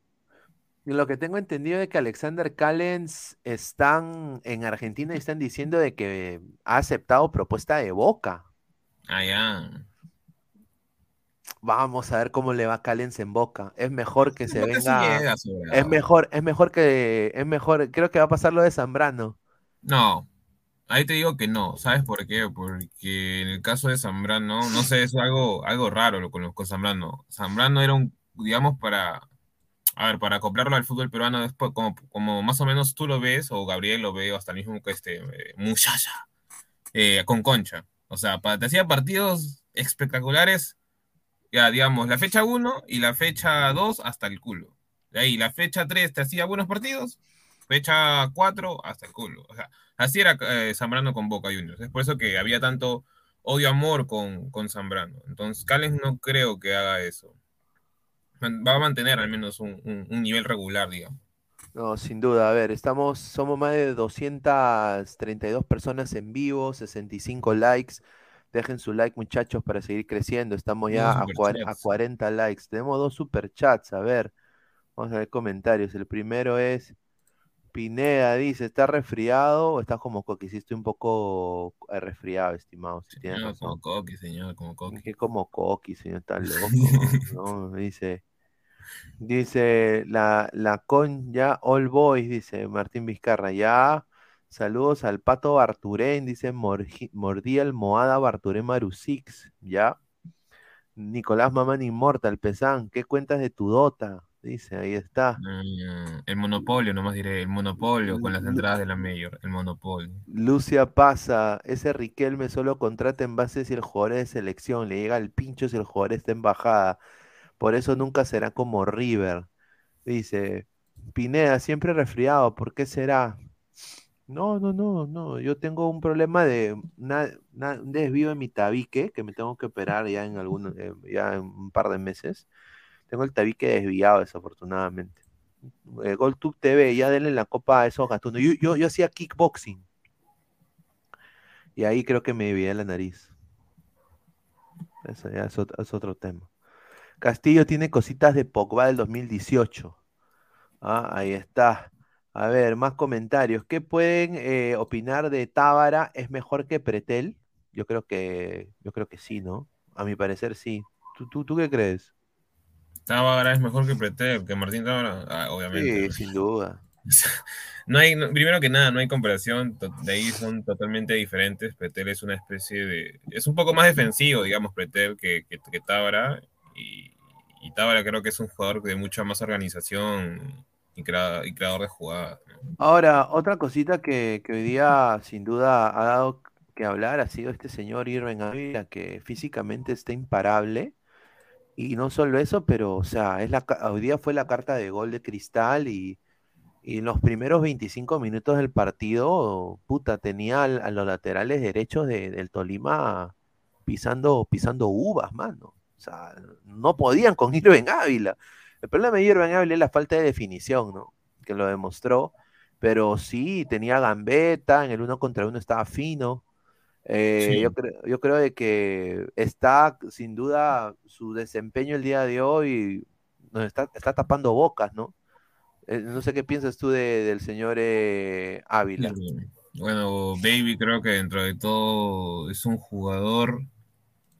lo que tengo entendido es que Alexander Callens están en Argentina y están diciendo de que ha aceptado propuesta de Boca. Ah, ya. Vamos a ver cómo le va Callens en Boca. Es mejor que se Boca sí venga. llega. Es mejor, es mejor que, es mejor, creo que va a pasar lo de Zambrano. No, ahí te digo que no. ¿Sabes por qué? Porque en el caso de Zambrano, no sé, es algo, algo raro lo con, con Zambrano. Zambrano era un, digamos, para, a ver, para acoplarlo al fútbol peruano después, como, como más o menos tú lo ves, o Gabriel lo ve, o hasta el mismo que este, eh, muchacha, eh, con Concha. O sea, pa- te hacía partidos espectaculares, ya, digamos, la fecha 1 y la fecha 2 hasta el culo. De ahí, la fecha 3 te hacía buenos partidos, fecha 4 hasta el culo. O sea, así era eh, Zambrano con Boca Juniors. Es por eso que había tanto odio-amor con, con Zambrano. Entonces, Callens no creo que haga eso. Va a mantener al menos un, un- un nivel regular, digamos. No, sin duda. A ver, estamos, somos más de 232 personas en vivo, 65 likes. Dejen su like, muchachos, para seguir creciendo. Estamos ya a, a superchats. 40 likes. Tenemos dos superchats. A ver, vamos a ver comentarios. El primero es Pineda, dice, ¿está resfriado o estás como que hiciste un poco eh, resfriado, estimado? Si Señor, razón. como Coqui, señor, como Coqui. Como Coqui, señor, está loco, ¿no? Dice, dice la, la conja All Boys, dice Martín Vizcarra, ya. Saludos al Pato Barturén, dice Morgi- Mordí Almohada Barturén Marusix, ya. Nicolás Mamán Inmortal, Pesán, ¿qué cuentas de tu Dota? Dice, ahí está. Mm, el monopolio, nomás diré, el monopolio con las entradas de la Mayor, el monopolio. Lucia pasa, ese Riquelme solo contrata en base si el jugador es de selección, le llega al pincho si el jugador está en bajada. Por eso nunca será como River. Dice, Pineda, siempre resfriado, ¿por qué será? No, no, no, no, yo tengo un problema de una- una- un desvío en mi tabique que me tengo que operar ya en algún, eh, ya en un par de meses. Tengo el tabique desviado, desafortunadamente. Eh, GolTube TV, ya denle la copa a esos gatunos. Yo, yo, hacía kickboxing. Y ahí creo que me desvié la nariz. Eso ya es otro, es otro tema. Castillo tiene cositas de Pogba del 2018. Ah, ahí está. A ver, más comentarios. ¿Qué pueden eh, opinar de Tábara? ¿Es mejor que Pretel? Yo creo que, yo creo que sí, ¿no? A mi parecer sí. ¿Tú, tú, tú qué crees? Tábara es mejor que Pretel, que Martín Tábara, ah, obviamente. Sí, sin duda. No hay, no- primero que nada, no hay comparación, de ahí son totalmente diferentes. Pretel es una especie de. Es un poco más defensivo, digamos, Pretel que, que, que Tábara. Y, y Tábara creo que es un jugador de mucha más organización y, crea- y creador de jugadas. ¿no? Ahora, otra cosita que, que hoy día sin duda ha dado que hablar ha sido este señor Irving Ávila, que físicamente está imparable. Y no solo eso, pero, o sea, es la, hoy día fue la carta de gol de Cristal y, y en los primeros 25 minutos del partido, puta, tenía a los laterales derechos de- del Tolima pisando, pisando uvas, mano. O sea, no podían con Irving Ávila. El problema de Irving Ávila es la falta de definición, ¿no? Que lo demostró. Pero sí, tenía gambeta, en el uno contra uno estaba fino. Eh, Sí. yo, creo, yo creo de que está sin duda su desempeño el día de hoy nos está, está tapando bocas, ¿no? Eh, no sé qué piensas tú de, del señor eh, Ávila. Bueno, Baby creo que dentro de todo es un jugador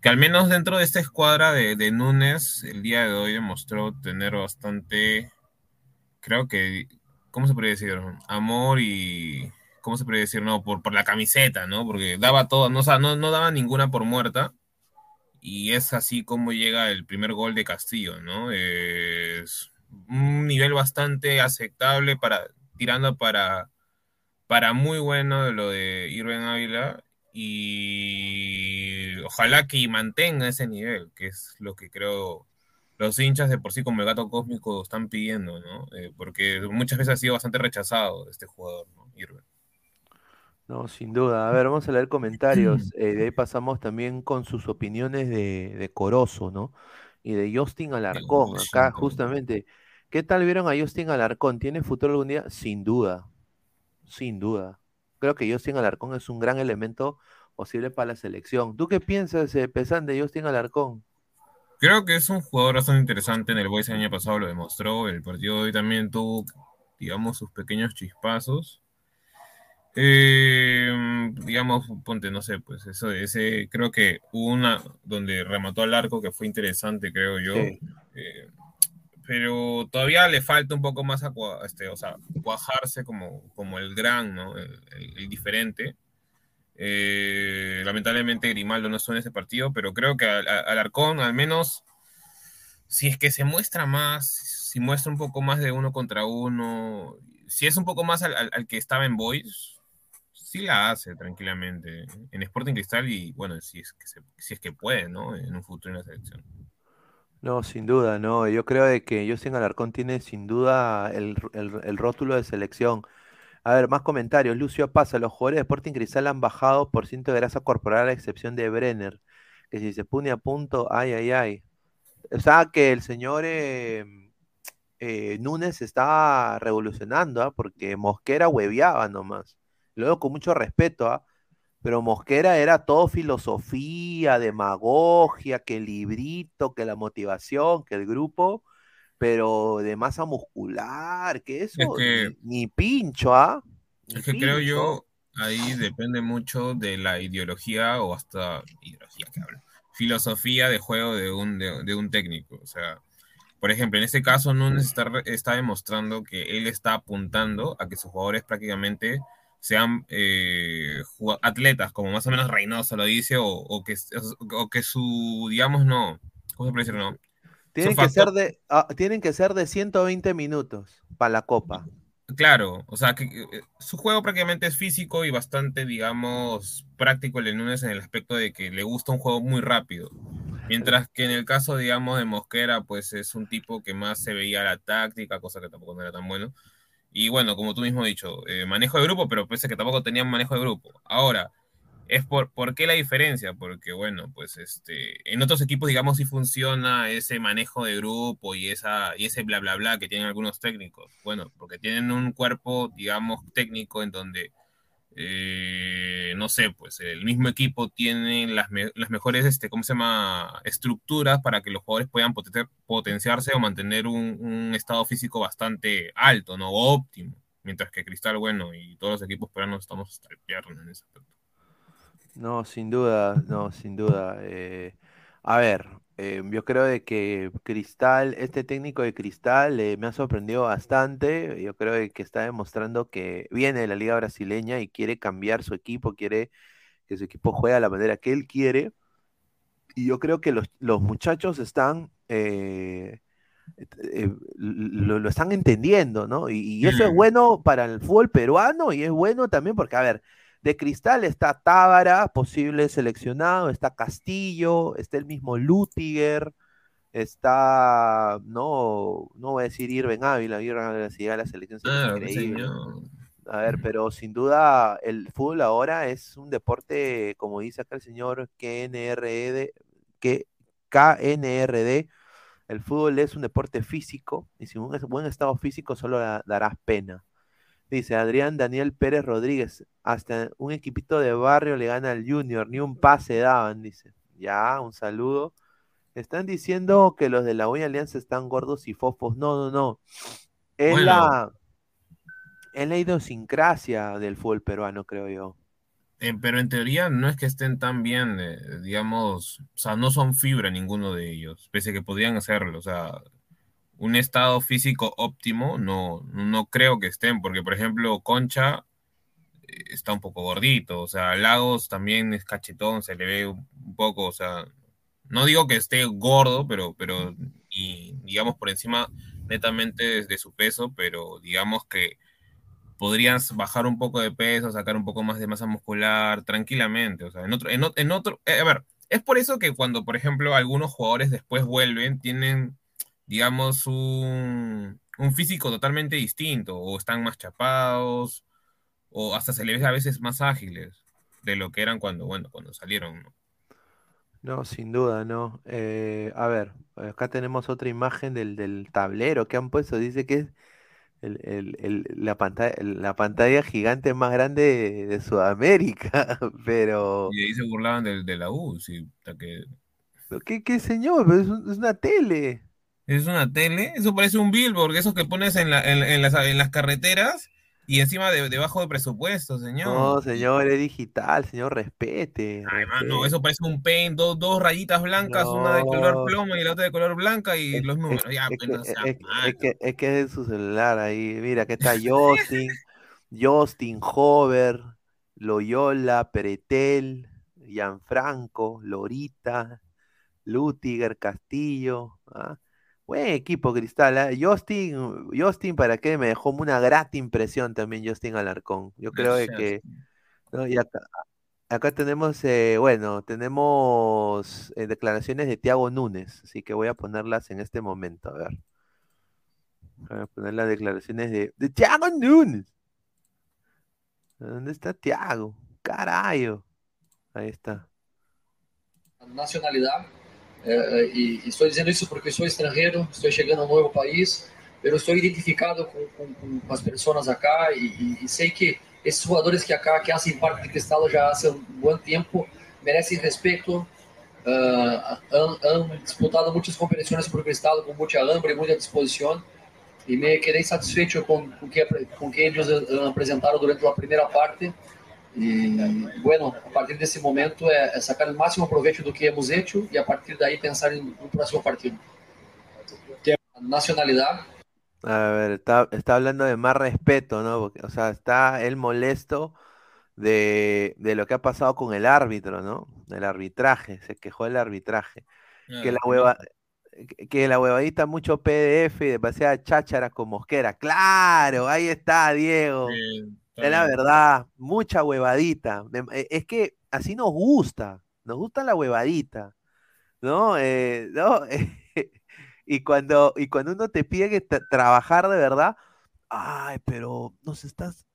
que al menos dentro de esta escuadra de, de Núñez, el día de hoy demostró tener bastante, creo que, ¿cómo se puede decir? Amor y, ¿cómo se puede decir? No, por, por la camiseta, ¿no? Porque daba todo, no, no, no daba ninguna por muerta. Y es así como llega el primer gol de Castillo, ¿no? Es un nivel bastante aceptable para, tirando para, para muy bueno de lo de Irving Ávila y ojalá que mantenga ese nivel, que es lo que creo los hinchas de por sí como el gato cósmico están pidiendo, ¿no? Eh, porque muchas veces ha sido bastante rechazado este jugador, ¿no? Irving. No, sin duda. A ver, vamos a leer comentarios. Eh, de ahí pasamos también con sus opiniones de, de Corozo, ¿no? Y de Justin Alarcón. Acá justamente ¿Qué tal vieron a Justin Alarcón? ¿Tiene futuro algún día? Sin duda, sin duda. Creo que Justin Alarcón es un gran elemento posible para la selección. ¿Tú qué piensas, eh, Pesan, de Justin Alarcón? Creo que es un jugador bastante interesante. En el Boys el año pasado lo demostró. El partido de hoy también tuvo, digamos, sus pequeños chispazos. Eh, digamos, ponte, no sé, pues eso, ese, creo que hubo una donde remató al arco que fue interesante, creo yo. Eh, pero todavía le falta un poco más a este, o sea, cuajarse como, como el gran, ¿no? El, diferente. Eh, lamentablemente Grimaldo no estuvo en ese partido, pero creo que Alarcón, al, menos, si es que se muestra más, si muestra un poco más de uno contra uno, si es un poco más al, que estaba en Boys, sí la hace tranquilamente en Sporting Cristal y bueno, si es que, si es que puede, ¿no? En un futuro en la selección. No, sin duda, no. Yo creo de que Justin Alarcón tiene sin duda el, rótulo de selección. A ver, más comentarios. Lucio Pasa, los jugadores de Sporting Cristal han bajado por ciento de grasa corporal a excepción de Brenner, que si se pone a punto, ay, ay, ay. O sea, que el señor eh, eh, Núñez está revolucionando, ¿ah? porque Mosquera hueveaba nomás. Luego, con mucho respeto, ¿ah? Pero Mosquera era todo filosofía, demagogia, que el librito, que la motivación, que el grupo, pero de masa muscular, que eso, ni, pincho, ¿ah? es que creo yo, ahí depende mucho de la ideología o hasta ideología que hablo, filosofía de juego de un, de, un técnico. O sea, por ejemplo, en este caso Núñez está, está demostrando que él está apuntando a que sus jugadores prácticamente sean eh, atletas, como más o menos Reynoso lo dice, o, que, o que su, digamos, no, ¿cómo se puede decir? No. Tienen que, ser de, ah, tienen que ser de 120 minutos para la Copa. Claro, o sea, que eh, su juego prácticamente es físico y bastante, digamos, práctico el de Núñez en el aspecto de que le gusta un juego muy rápido. Mientras que en el caso, digamos, de Mosquera, pues es un tipo que más se veía la táctica, cosa que tampoco no era tan bueno. Y bueno, como tú mismo has dicho, eh, manejo de grupo, pero pese que tampoco tenían manejo de grupo. Ahora, es por, ¿por qué la diferencia? Porque, bueno, pues este, en otros equipos, digamos, sí funciona ese manejo de grupo y, esa, y ese bla, bla, bla que tienen algunos técnicos. Bueno, porque tienen un cuerpo, digamos, técnico en donde eh, no sé, pues el mismo equipo tiene las, mejores, este, ¿cómo se llama?, estructuras para que los jugadores puedan potenciarse o mantener un, estado físico bastante alto, ¿no? Óptimo. Mientras que Cristal, bueno, y todos los equipos peruanos estamos hasta el en ese aspecto. No, sin duda, no, sin duda. Eh, a ver, eh, yo creo de que Cristal, este técnico de Cristal eh, me ha sorprendido bastante. Yo creo de que está demostrando que viene de la liga brasileña y quiere cambiar su equipo, quiere que su equipo juegue a la manera que él quiere. Y yo creo que los, muchachos están, eh, lo, están entendiendo, ¿no? Y, y eso es bueno para el fútbol peruano y es bueno también porque, a ver, de Cristal está Tábara, posible seleccionado, está Castillo, está el mismo Lutiger, está, no, no voy a decir Irving Ávila, Irving Ávila si llega a la selección ah, increíble. A ver, pero sin duda el fútbol ahora es un deporte, como dice acá el señor KNRD, que KNRD, el fútbol es un deporte físico y sin un buen estado físico solo darás pena. Dice Adrián Daniel Pérez Rodríguez, hasta un equipito de barrio le gana al Junior, ni un pase daban, dice. Ya, un saludo. Están diciendo que los de la Uña Alianza están gordos y fofos. No, no, no. Es Bueno. la es la idiosincrasia del fútbol peruano, creo yo. Eh, pero en teoría no es que estén tan bien, eh, digamos, o sea, no son fibra ninguno de ellos, pese a que podrían hacerlo, o sea, un estado físico óptimo no, no creo que estén, porque por ejemplo Concha eh, está un poco gordito, o sea, Lagos también es cachetón, se le ve un poco, o sea, no digo que esté gordo, pero, pero y digamos por encima netamente de, su peso, pero digamos que podrías bajar un poco de peso, sacar un poco más de masa muscular tranquilamente. O sea, en otro, en, en otro, eh, a ver, es por eso que cuando, por ejemplo, algunos jugadores después vuelven, tienen, digamos, un, un físico totalmente distinto, o están más chapados, o hasta se les ve a veces más ágiles de lo que eran cuando, bueno, cuando salieron, ¿no? No, sin duda, no. Eh, a ver, acá tenemos otra imagen del, del tablero que han puesto. Dice que es el- el- el- la pantalla, la pantalla gigante más grande de, de Sudamérica. Pero, Y ahí se burlaban de, de la U, sí, que ¿qué, qué señor? Es, un- es una tele. Es una tele, eso parece un billboard, esos que pones en, la- en- en las, en las carreteras y encima de, debajo de presupuesto, señor. No, señor, es digital, señor, respete. Ay, mano, eso parece un paint, dos, dos rayitas blancas, una de color plomo y la otra de color blanca y Es, los es- números. Ya, es pues que, no sea es- es malo. que, es que es su celular ahí. Mira, que está Justin, Justin, Hover, Loyola, Peretel, Gianfranco, Lorita, Lutiger, Castillo. ¿ah? Buen equipo, Cristal. ¿ah? Justin, Justin, ¿para qué? Me dejó una grata impresión también Justin Alarcón. Yo creo que... ¿no? Y acá, acá tenemos, eh, bueno, tenemos eh, declaraciones de Tiago Núñez, así que voy a ponerlas en este momento, a ver. Voy a poner las declaraciones de, de Tiago Núñez. ¿Dónde está Tiago? Carayo. Ahí está. nacionalidade. É, e, e estou dizendo isso porque sou estrangeiro, estou chegando a um novo país, eu estou identificado com, com, com as pessoas acá e, e, sei que esses jogadores que acá que fazem parte de Cristal já há um bom tempo merecem respeito. Uh, han, han disputado muitas competições por Cristal com muita hambre e muita disposição e me quedei satisfeito com com que com que eles uh, apresentaram durante a primeira parte e, bueno, a partir desse momento é, é sacar o máximo proveito do que hemos hecho e a partir daí pensar em um próximo partido. Nacionalidade. A ver, está, está hablando de más respeto, ¿no? Porque, o sea, está él molesto de, de lo que ha pasado con el árbitro, ¿no? El arbitraje, se quejó del arbitraje. Que la hueva, que- que la huevadita mucho PDF y demasiada cháchara con mosquera. Claro, ahí está, Diego. Es la verdad, mucha huevadita. Eh, Es que así nos gusta, nos gusta la huevadita, ¿no? Eh, ¿no? Y cuando, y cuando uno te pide que tra- trabajar de verdad, ay, pero nos estás,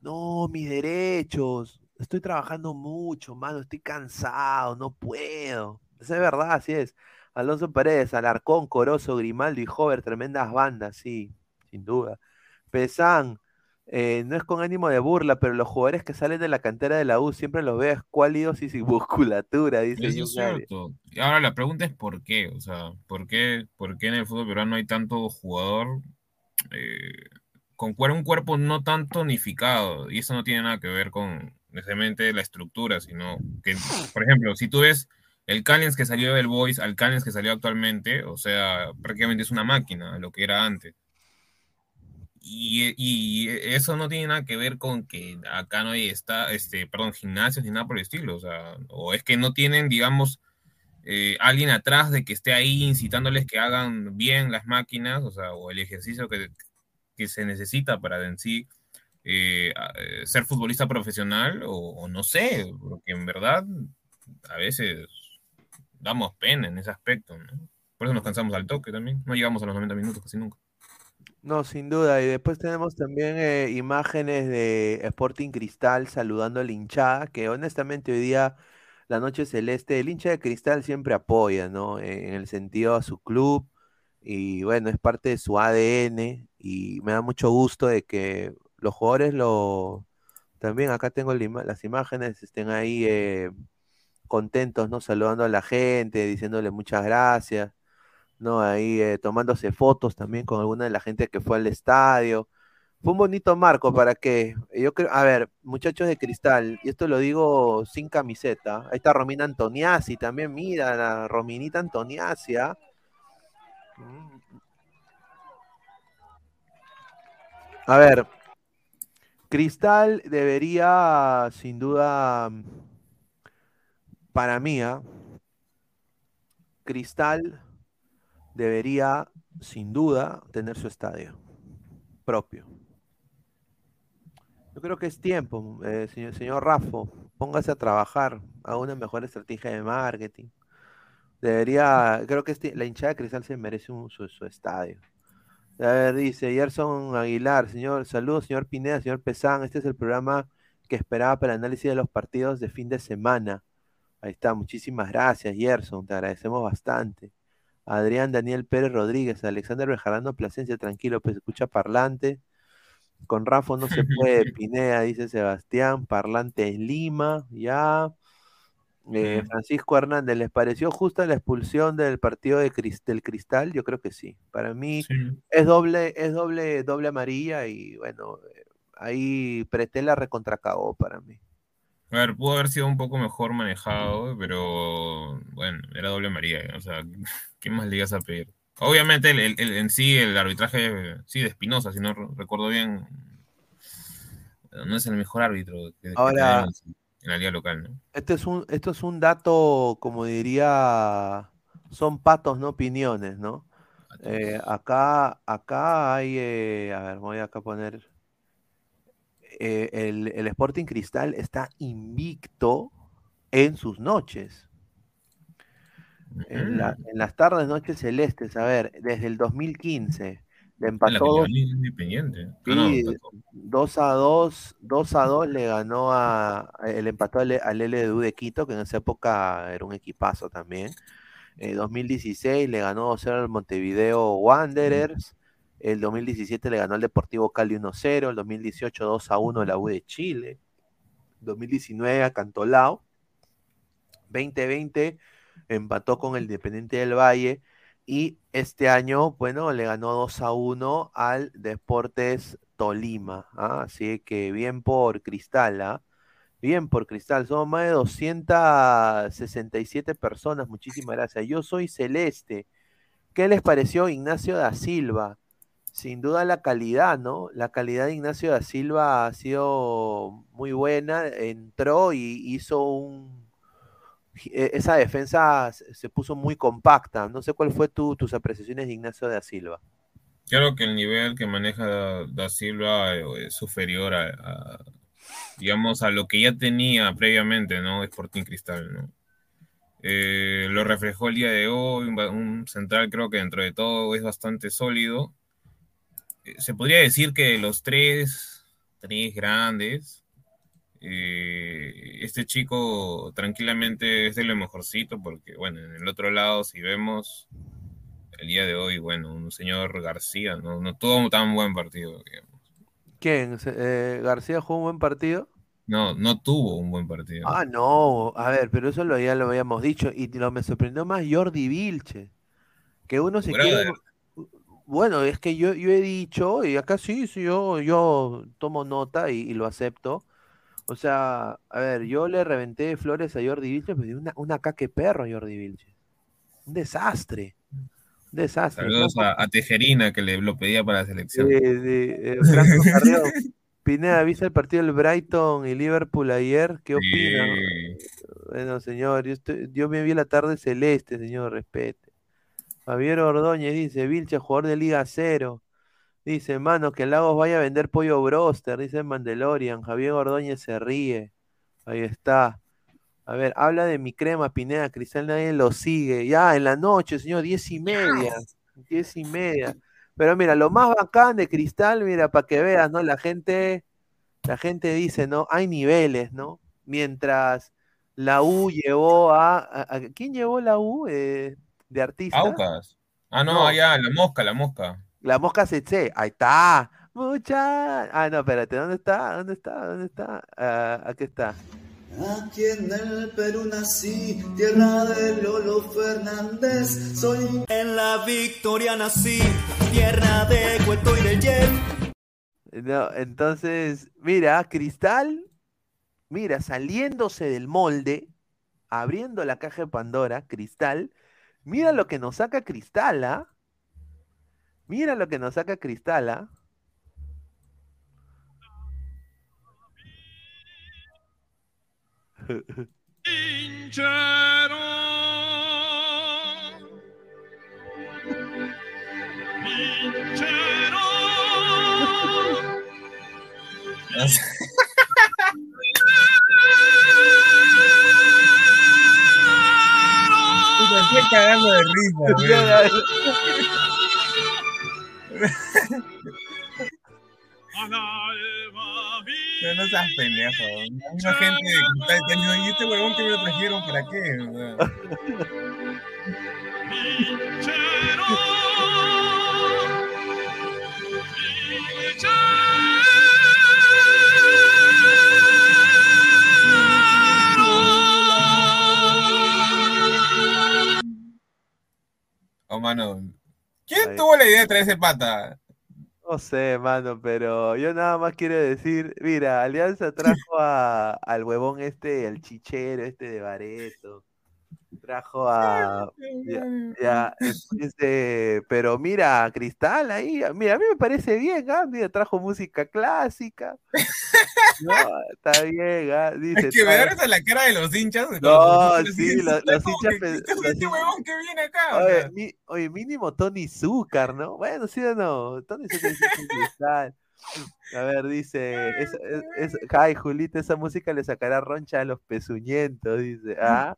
no, mis derechos, estoy trabajando mucho, mano, estoy cansado, no puedo. Esa es verdad, así es. Alonso Paredes, Alarcón, Corozo, Grimaldo y Hover, tremendas bandas, sí, sin duda. Pesán, eh, no es con ánimo de burla, pero los jugadores que salen de la cantera de la U siempre los veo escuálidos y sin musculatura, dice Eso es cierto. Y ahora la pregunta es por qué, o sea, ¿por qué, por qué en el fútbol peruano hay tanto jugador eh, con un cuerpo no tan tonificado? Y eso no tiene nada que ver con necesariamente la estructura, sino que, por ejemplo, si tú ves el Callens que salió del Boys al Callens que salió actualmente, o sea, prácticamente es una máquina, lo que era antes. Y, y eso no tiene nada que ver con que acá no hay está, este, perdón, gimnasios ni nada por el estilo, o sea, o es que no tienen, digamos, eh, alguien atrás de que esté ahí incitándoles que hagan bien las máquinas, o sea, o el ejercicio que, que se necesita para en sí eh, eh, ser futbolista profesional, o, o no sé, porque en verdad a veces damos pena en ese aspecto, ¿no? Por eso nos cansamos al toque también, no llegamos a los 90 minutos casi nunca. No, sin duda. Y después tenemos también eh, imágenes de Sporting Cristal saludando a la hinchada, que honestamente hoy día la noche celeste, el hincha de Cristal siempre apoya, ¿no? En el sentido a su club y bueno, es parte de su ADN y me da mucho gusto de que los jugadores lo... También acá tengo las imágenes, estén ahí eh, contentos, ¿no? Saludando a la gente, diciéndole muchas gracias, ¿no? Ahí eh, tomándose fotos también con alguna de la gente que fue al estadio. Fue un bonito marco para que, yo creo, a ver, muchachos de cristal, y esto lo digo sin camiseta, ahí está Romina Antoniazzi también, mira, la Rominita Antoniazzi, ¿ah? A ver, Cristal debería, sin duda, para mí, ¿ah? Cristal debería, sin duda, tener su estadio propio. Yo creo que es tiempo, eh, señor, señor Rafo, póngase a trabajar, a una mejor estrategia de marketing. Debería, creo que este- la hinchada de Cristal se merece su, su estadio. A ver, dice Gerson Aguilar, señor, saludos, señor Pineda, señor Pesán, este es el programa que esperaba para el análisis de los partidos de fin de semana. Ahí está, muchísimas gracias, Gerson, te agradecemos bastante. Adrián Daniel Pérez Rodríguez, Alexander Bejarano Plasencia, tranquilo, pues escucha parlante. Con Rafa no se puede, Pineda, dice Sebastián, parlante en Lima, ya. Eh, Francisco Hernández, ¿les pareció justa la expulsión del partido de del Cristal? Yo creo que sí. Para mí es doble, es doble, doble amarilla y bueno, eh, ahí Pretela recontracagó para mí. A ver, pudo haber sido un poco mejor manejado, pero bueno, era doble María. O sea, ¿qué más le ibas a pedir? Obviamente, el, el- el- en sí, el arbitraje, sí, de Espinosa, si no re- recuerdo bien, no es el mejor árbitro que, Ahora- en la liga local, ¿no? Este es un, esto es un dato, como diría, son patos, no opiniones, ¿no? Eh, acá, acá hay, eh, a ver, voy acá a poner, eh, el, el Sporting Cristal está invicto en sus noches. En, la- en las tardes, noches celestes, a ver, desde el 2015, le empató independiente. Ah, no, Sí, empató. 2 a 2, 2 a 2 le ganó a, el empató al, al LDU de Quito, que en esa época era un equipazo también. En 2016 le ganó 2-0 al Montevideo Wanderers. El 2017 le ganó al Deportivo Cali 1-0. El 2018 2 a 1 la U de Chile. 2019 a Cantolao. 2020 empató con el Independiente del Valle. Y este año, bueno, le ganó 2 a 1 al Deportes Tolima. ¿ah? Así que bien por Cristal, ¿ah? Bien por Cristal. Somos más de 267 personas. Muchísimas gracias. Yo soy Celeste. ¿Qué les pareció Ignacio da Silva? Sin duda la calidad, ¿no? La calidad de Ignacio da Silva ha sido muy buena. Entró y hizo un, e- esa defensa se puso muy compacta. No sé cuál fue tu- tus apreciaciones de Ignacio da Silva. Creo que el nivel que maneja Da Silva eh, es superior a, digamos, a lo que ya tenía previamente, ¿no? Sporting Cristal, ¿no? Eh, lo reflejó el día de hoy, un central creo que dentro de todo es bastante sólido. Eh, se podría decir que de los tres, tres grandes, eh, este chico tranquilamente es de lo mejorcito, porque bueno, en el otro lado, si vemos el día de hoy, bueno, un señor García, no, no tuvo tan buen partido. digamos. ¿Quién? Eh, ¿García jugó un buen partido? No, no tuvo un buen partido. Ah, no. A ver, pero eso lo, ya lo habíamos dicho. Y lo me sorprendió más Jordi Vilche. Que uno se Brother. quiere. Bueno, es que yo, yo he dicho, y acá sí, sí, yo, yo tomo nota y, y lo acepto. O sea, a ver, yo le reventé flores a Jordi Vilche, pero una, una caque perro a Jordi Vilche. Un desastre. Un desastre. Saludos a, a Tejerina que le lo pedía para la selección. Eh, eh, Franco Carrión. Pineda, ¿viste el partido del Brighton y Liverpool ayer? ¿Qué opina? Bueno, señor, yo, estoy- yo me vi la tarde celeste, señor, respete. Javier Ordóñez dice, Vilche, jugador de Liga Cero. Dice, mano, que Lagos vaya a vender pollo broster, dice Mandalorian. Javier Ordóñez se ríe. Ahí está. A ver, habla de mi crema, Pineda, Cristal, nadie lo sigue. Ya, en la noche, señor, diez y media. Diez y media. Pero mira, lo más bacán de Cristal, mira, para que veas, ¿no? La gente, la gente dice, ¿no? Hay niveles, ¿no? Mientras la U llevó a, a- a- ¿quién llevó la U eh, de artista? Aucas. Ah, no, No. allá, la mosca, la mosca. La mosca Tsetse, ahí está. Mucha. Ah, no, espérate, ¿dónde está? ¿Dónde está? ¿Dónde está? Ah, aquí está. Aquí en el Perú nací, tierra de Lolo Fernández. Soy en la Victoria nací, tierra de Cueto y del Jet. No, entonces, mira, Cristal, mira, saliéndose del molde, abriendo la caja de Pandora, Cristal, mira lo que nos saca Cristal, ¿ah? Mira lo que nos saca Cristal, ¿ah? estoy cagando de risa, No, no seas pendejo. Hay una gente que está diciendo, ¿y este huevón que me lo trajeron para qué? Oh, mano. ¿Quién Ahí. tuvo la idea de traer ese pata? No sé, mano, pero yo nada más quiero decir, mira, Alianza trajo a, al huevón este, al chichero este de Bareto. Trajo a. Ya, ya, pero mira, Cristal ahí, mira, a mí me parece bien, ¿ah? Mira, trajo música clásica. No, está bien, ¿ah? Dice, Es que me risa la cara de los hinchas. de No, los- sí, lo- Está los como hinchas que, "Este los hinchas- huevón que viene acá. Oye, sea. mi- oye, mínimo Tony Zúcar, ¿no? Bueno, sí o no. Tony Zúcar es Cristal. A ver, dice, es, es, es- ay, Julita, esa música le sacará roncha a los pezuñentos, dice. Ah,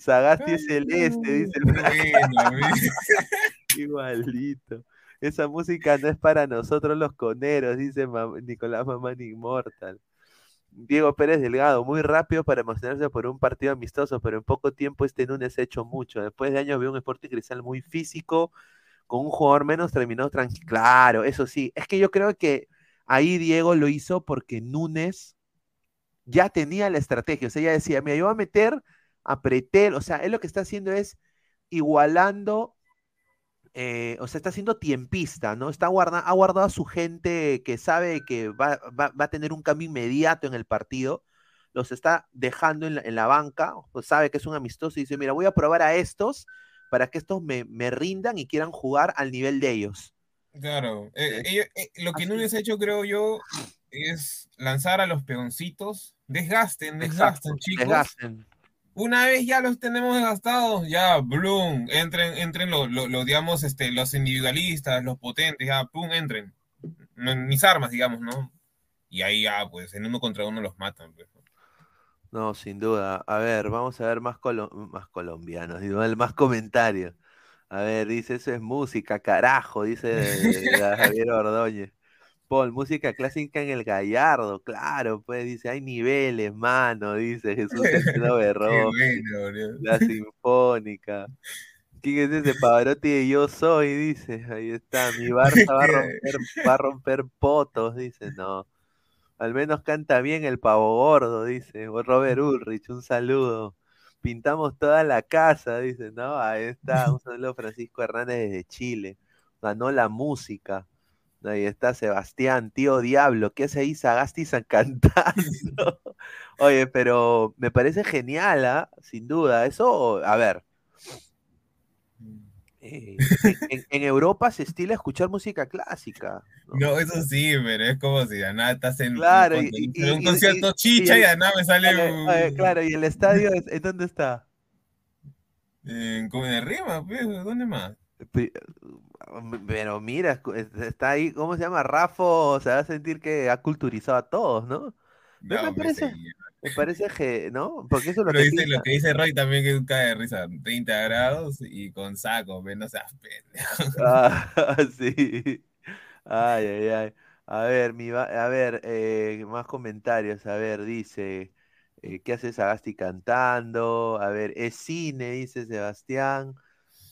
Sagasti es celeste, dice el Bueno, Igualito. Esa música no es para nosotros los coneros, dice Mam- Nicolás Mamán Immortal. Diego Pérez Delgado, muy rápido para emocionarse por un partido amistoso, pero en poco tiempo este Núñez ha hecho mucho. Después de años veo un Sporting Cristal muy físico, con un jugador menos terminó tranquilo. Claro, eso sí. Es que yo creo que ahí Diego lo hizo porque Núñez ya tenía la estrategia. O sea, ya decía, mira, yo voy a meter a Pretel. O sea, él lo que está haciendo es igualando eh, o sea, está siendo tiempista, ¿no? Está guarda, ha guardado a su gente que sabe que va, va- va a tener un cambio inmediato en el partido, los está dejando en la, en la banca, pues sabe que es un amistoso y dice, mira, voy a probar a estos para que estos me, me rindan y quieran jugar al nivel de ellos. Claro. eh, ellos- eh, lo que Núñez ha hecho, creo yo, es lanzar a los peoncitos. Desgasten, desgasten, Exacto, chicos. desgasten. Una vez ya los tenemos desgastados, ya, bloom, entren, entren los, los, los, digamos, este, los individualistas, los potentes, ya, pum, entren. Mis armas, digamos, ¿no? Y ahí ya, pues, en uno contra uno los matan, pues. No, sin duda. A ver, vamos a ver más, colo- más colombianos, digo, más comentarios. A ver, dice, eso es música, carajo, dice Javier Ordóñez. Paul, música clásica en el Gallardo, claro, pues dice, hay niveles, mano, dice Jesús Centeno bueno, la Sinfónica. ¿Quién es ese Pavarotti de Yo Soy? Dice, ahí está, mi Barça va a romper, va a romper potos, dice, no. Al menos canta bien el pavo gordo, dice. O Robert Ulrich, un saludo. Pintamos toda la casa, dice, ¿no? Ahí está, un saludo Francisco Hernández desde Chile. Ganó la música. Ahí está Sebastián, tío Diablo, ¿qué hace ahí Sagastizan cantando? Oye, pero me parece genial, ¿ah? Sin duda. Eso, a ver. eh, en, Europa se estila escuchar música clásica. No, eso sí, pero es como si nada estás en, Claro, un, y- con- y- en un y- concierto y- chicha y- nada me sale un- eh, claro, y el estadio, es- ¿en dónde está? en de Rima, pues, ¿dónde más? Pe- Pero mira, está ahí, ¿cómo se llama? Rafo se va a sentir que ha culturizado a todos, ¿no? Me, No, me hombre, parece, me parece que, ¿no? Porque eso es lo que dice, lo que dice Roy también que es un cae de risa, 30 grados y con saco, no seas pendejo. Ah, sí. Ay, ay, ay. A ver, mi va- a ver, eh, más comentarios. A ver, dice, eh, ¿qué hace Sagasti cantando? A ver, es cine, dice Sebastián.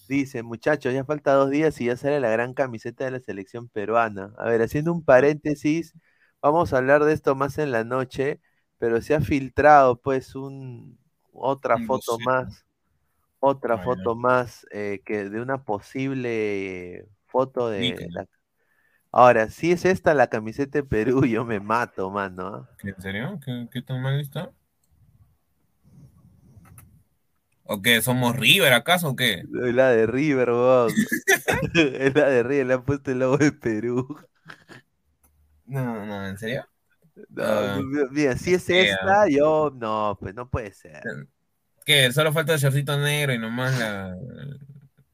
Dice, muchachos, ya falta dos días y ya sale la gran camiseta de la selección peruana. A ver, haciendo un paréntesis, vamos a hablar de esto más en la noche, pero se ha filtrado pues un otra Un foto más, otra foto más eh, que de una posible foto de la- Ahora, si es esta la camiseta de Perú, yo me mato, mano. ¿ah? ¿En serio? ¿Qué, qué tan mal está? ¿O qué? ¿Somos River acaso o qué? Es la de River, weón. es la de River, le han puesto el logo de Perú. No, no, ¿en serio? No, Ah, mi- mira, si es esta, yo no, pues no puede ser. ¿Qué? Solo falta el shortcito negro y nomás la,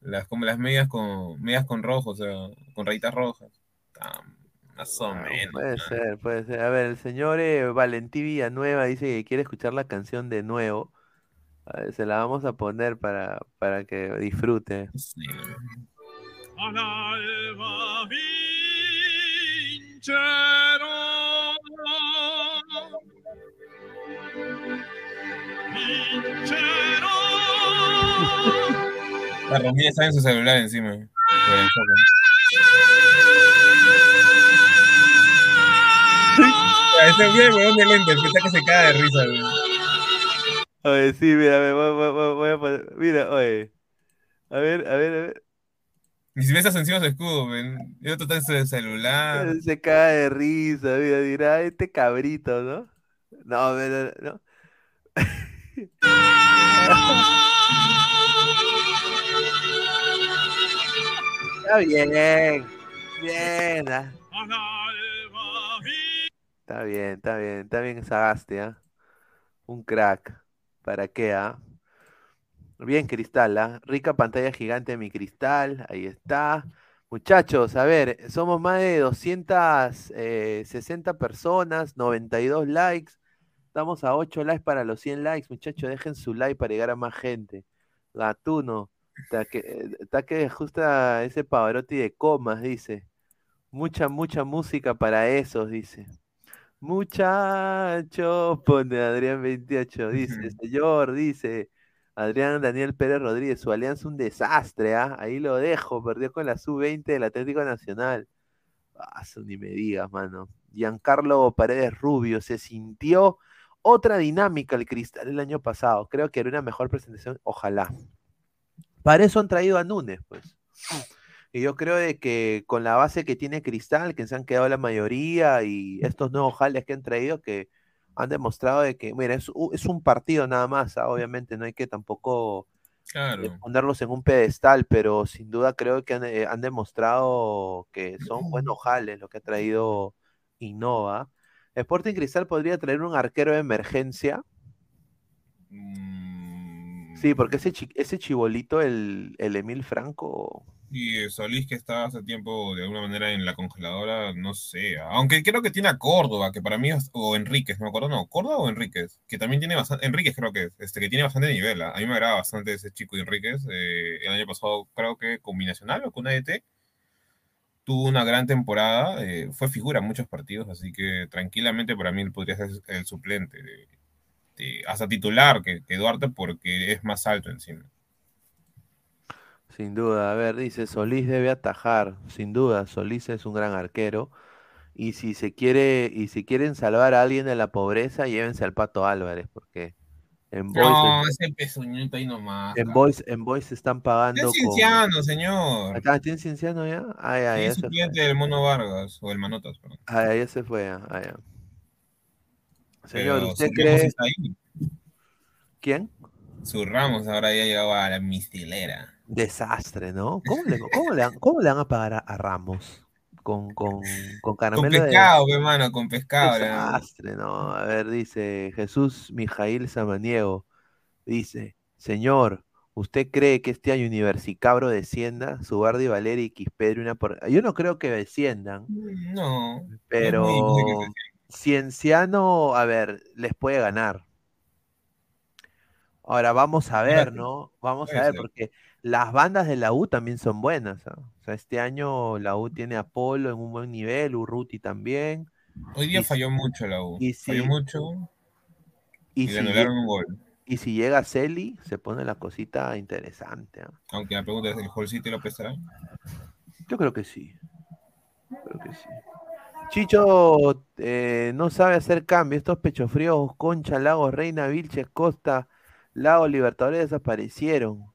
las, como las medias con medias con rojo, o sea, con rayitas rojas. Ah, más o menos. Puede ser, puede ser. A ver, el señor eh, Valentín Villanueva dice que quiere escuchar la canción de nuevo. Se la vamos a poner para, para que disfrute. Al alba vincerò. La Romina está en su celular encima. por el Ese güey, weón de lentes, que está que se cae de risa, güey. Oye, sí, mira, me voy, voy- voy- a poner- Mira, oye. A ver, a ver, a ver. Ni si ves encima su escudo, ven. Y otro está en su celular. Se cae de risa, mira, dirá, este cabrito, ¿no? No, pero, no. Está bien, bien. ah. Está bien, está bien, está bien Sagaste, ¿ah? Un crack. ¿Para qué, ah? Bien, Cristal, ¿ah? Rica pantalla gigante mi cristal. Ahí está. Muchachos, a ver, somos más de 260 personas, 92 likes. Estamos a 8 likes para los 100 likes, muchachos. Dejen su like para llegar a más gente. Gatuno, está que, eh, está que ajusta ese Pavarotti de comas, dice. Mucha, mucha música para esos, dice. Muchacho, pone Adrián 28, dice, señor, dice Adrián Daniel Pérez Rodríguez, su alianza un desastre, ¿ah? Ahí lo dejo, perdió con la sub-20 del Atlético Nacional. Ah, ni me digas, mano. Giancarlo Paredes Rubio, se sintió otra dinámica el cristal el año pasado. Creo que era una mejor presentación, ojalá. Para eso han traído a Núñez, pues. Y yo creo de que con la base que tiene Cristal, que se han quedado la mayoría, y estos nuevos jales que han traído, que han demostrado de que, mira, es, un partido nada más, ¿ah? obviamente no hay que tampoco eh, Claro. ponerlos en un pedestal, pero sin duda creo que han, eh, han demostrado que son buenos jales lo que ha traído Innova. Sporting Cristal podría traer un arquero de emergencia. Sí, porque ese, ese chibolito, el, el Emil Franco, Y eh, Solís, que está hace tiempo de alguna manera en la congeladora, no sé. Aunque creo que tiene a Córdoba, que para mí es, o Enríquez, no me acuerdo, no, Córdoba o Enríquez, que también tiene bastante, Enríquez creo que es, este, que tiene bastante nivel. ¿ah? A mí me agrada bastante ese chico Enríquez. eh, el año pasado creo que con Binacional o con ADT tuvo una gran temporada, eh, fue figura en muchos partidos, así que tranquilamente para mí podría ser el suplente, de- hasta titular que, que Duarte porque es más alto encima. Sin duda. A ver, dice, Solís debe atajar, sin duda, Solís es un gran arquero. Y si se quiere, y si quieren salvar a alguien de la pobreza, llévense al Pato Álvarez, porque en Boys, No, ese pezuñito ahí nomás. en Boys, en Boys se están pagando Es con. Cienciano, señor. Acá, ¿tiene Cienciano ya? Ah, ya, Sí, ya es fue. suplente del Mono Vargas, o el Manotas, perdón. Ah, ya se fue. Ah, ya. Señor, Pero ¿usted cree? está ahí. ¿Quién? Su Ramos ahora ya llegó a la mistilera. Desastre, ¿no? ¿Cómo le, cómo le, van- cómo le van a pagar a, a Ramos? Con, con, con Con caramelo de... pescado, pe, mano, con pescado. Desastre, ¿no? A ver, dice Jesús Mijail Samaniego. Dice, señor, ¿usted cree que este año Universicabro descienda? Subardi, Valeri y Quispedro una por... Yo no creo que desciendan, No. es muy pero Cienciano, a ver, les puede ganar. Ahora vamos a ver, ¿no? Vamos a ver, porque las bandas de la U también son buenas. ¿ah? O sea, este año la U tiene a Polo en un buen nivel, Urruti también. Hoy día Y- falló mucho la U. y Falló mucho Y, y si, le anularon un gol. y si llega Celi, se pone la cosita interesante. ¿ah? Aunque la pregunta es, ¿el Hall City lo prestará? Yo creo que sí. Creo que sí. Chicho eh, no sabe hacer cambio. Estos pechos fríos, Concha, Lagos, Reina, Vilches, Costa, Lagos, Libertadores desaparecieron.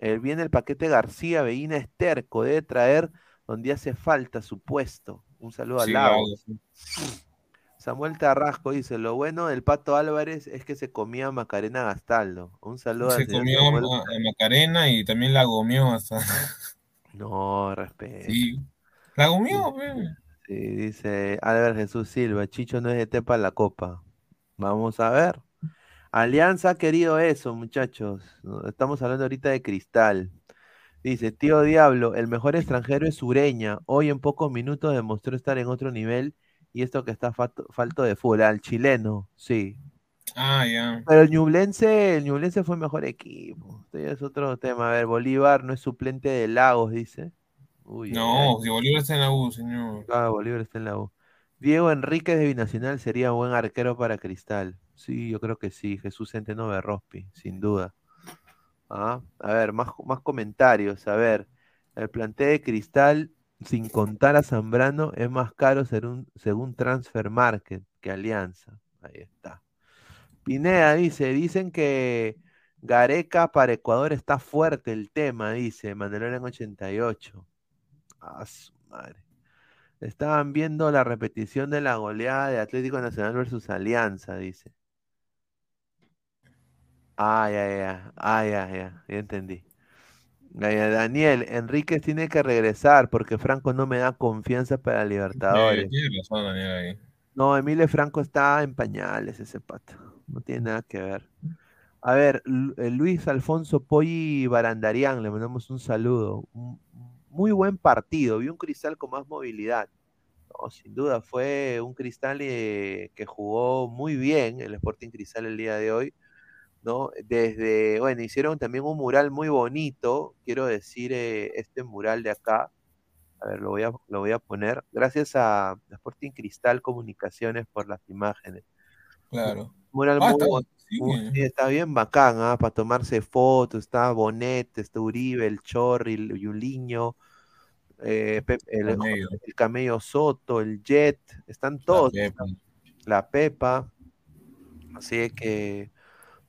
Eh, viene el paquete García, Veína Esterco, debe traer donde hace falta su puesto. Un saludo Sí, a. Lagos. Samuel Tarrasco dice, lo bueno del Pato Álvarez es que se comía a Macarena Gastaldo. Un saludo Se al señor comió Samuel. a, a Macarena y también la gomió hasta. No, respeto. Sí. La gomió, pe. Sí, dice Álvaro Jesús Silva, Chicho no es de Tepa la copa. Vamos a ver. Alianza ha querido eso, muchachos. Estamos hablando ahorita de Cristal. Dice, tío Diablo, el mejor extranjero es Sureña. Hoy en pocos minutos demostró estar en otro nivel y esto que está falto, falto de fútbol. Al chileno, sí. Ah, ya. Pero el Ñublense, el Ñublense fue mejor equipo. Este es otro tema. A ver, Bolívar no es suplente de Lagos, dice. Uy, No, si Bolívar está en la U, señor. Ah, Bolívar está en la U. Diego Enríquez de Binacional sería buen arquero para Cristal. Sí, yo creo que sí. Jesús Centeno Berrospi, sin duda. Ah, a ver, más, más comentarios. A ver, el plantel de Cristal, sin contar a Zambrano, es más caro según, según Transfer Market que Alianza. Ahí está. Pineda dice, dicen que Gareca para Ecuador está fuerte el tema, dice Mandalorian 88. Ah, su madre. Estaban viendo la repetición de la goleada de Atlético Nacional versus Alianza, dice. Ah, ya, ya, ah, ya, ya, ya entendí. Ya, ya, Daniel, Enríquez tiene que regresar porque Franco no me da confianza para Libertadores. tiene razón, Daniel, ahí. No, Emile Franco está en pañales ese pato. No tiene nada que ver. A ver, eh, Luis Alfonso Poggi Barandarian, le mandamos un saludo. Muy buen partido, vi un cristal con más movilidad. No, sin duda, fue un cristal eh, que jugó muy bien el Sporting Cristal el día de hoy, ¿no? Desde, bueno, hicieron también un mural muy bonito, quiero decir, eh, este mural de acá, a ver, lo voy a, lo voy a poner, gracias a Sporting Cristal Comunicaciones por las imágenes. Claro. Mural Ah, muy está- bon- sí. muy- sí, está bien bacán, ¿ah? Para tomarse fotos, está Bonet, está Uribe, el Chorri, el Yuliño, eh, el, Camello. el Camello Soto, el Jet, están todos, Pepa. la Pepa, así que,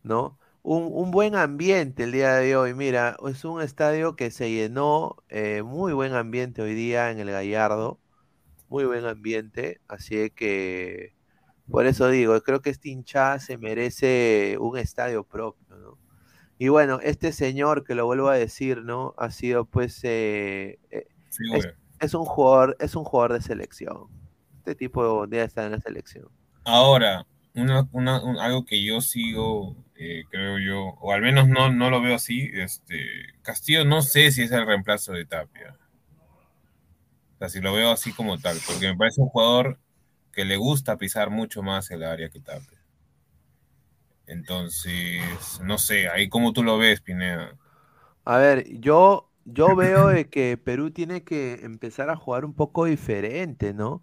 ¿no? Un, un buen ambiente el día de hoy, mira, es un estadio que se llenó, eh, muy buen ambiente hoy día en el Gallardo, muy buen ambiente, así que por eso digo, creo que este hinchada se merece un estadio propio, ¿no? Y bueno, este señor, que lo vuelvo a decir, ¿no? Ha sido pues eh, eh, es, un jugador, es un jugador de selección. Este tipo debe estar en la selección. Ahora, una, una- un- algo que yo sigo, eh, creo yo, o al menos no, no lo veo así, este, Castillo no sé si es el reemplazo de Tapia. O sea, si lo veo así como tal, porque me parece un jugador que le gusta pisar mucho más el área que Tapia. Entonces, no sé, ahí como tú lo ves, Pineda. A ver, yo, yo veo que Perú tiene que empezar a jugar un poco diferente, ¿no?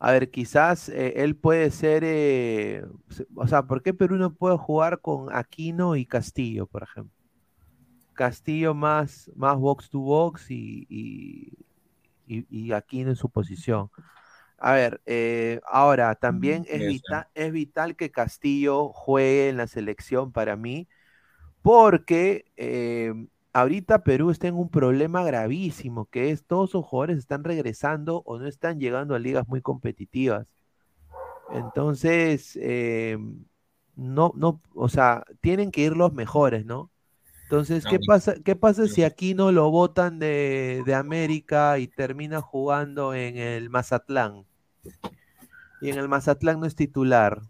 A ver, quizás eh, él puede ser, eh, o sea, ¿por qué Perú no puede jugar con Aquino y Castillo, por ejemplo? Castillo más, más box to box y, y, y- y Aquino en su posición. A ver, eh, ahora también es, Puede ser. vita- es vital que Castillo juegue en la selección para mí, porque ahorita Perú está en un problema gravísimo, que es todos sus jugadores están regresando o no están llegando a ligas muy competitivas. Entonces, eh, no, no, o sea, tienen que ir los mejores, ¿no? Entonces, ¿qué pasa, qué pasa si aquí no lo botan de, de América y termina jugando en el Mazatlán? Y en el Mazatlán no es titular.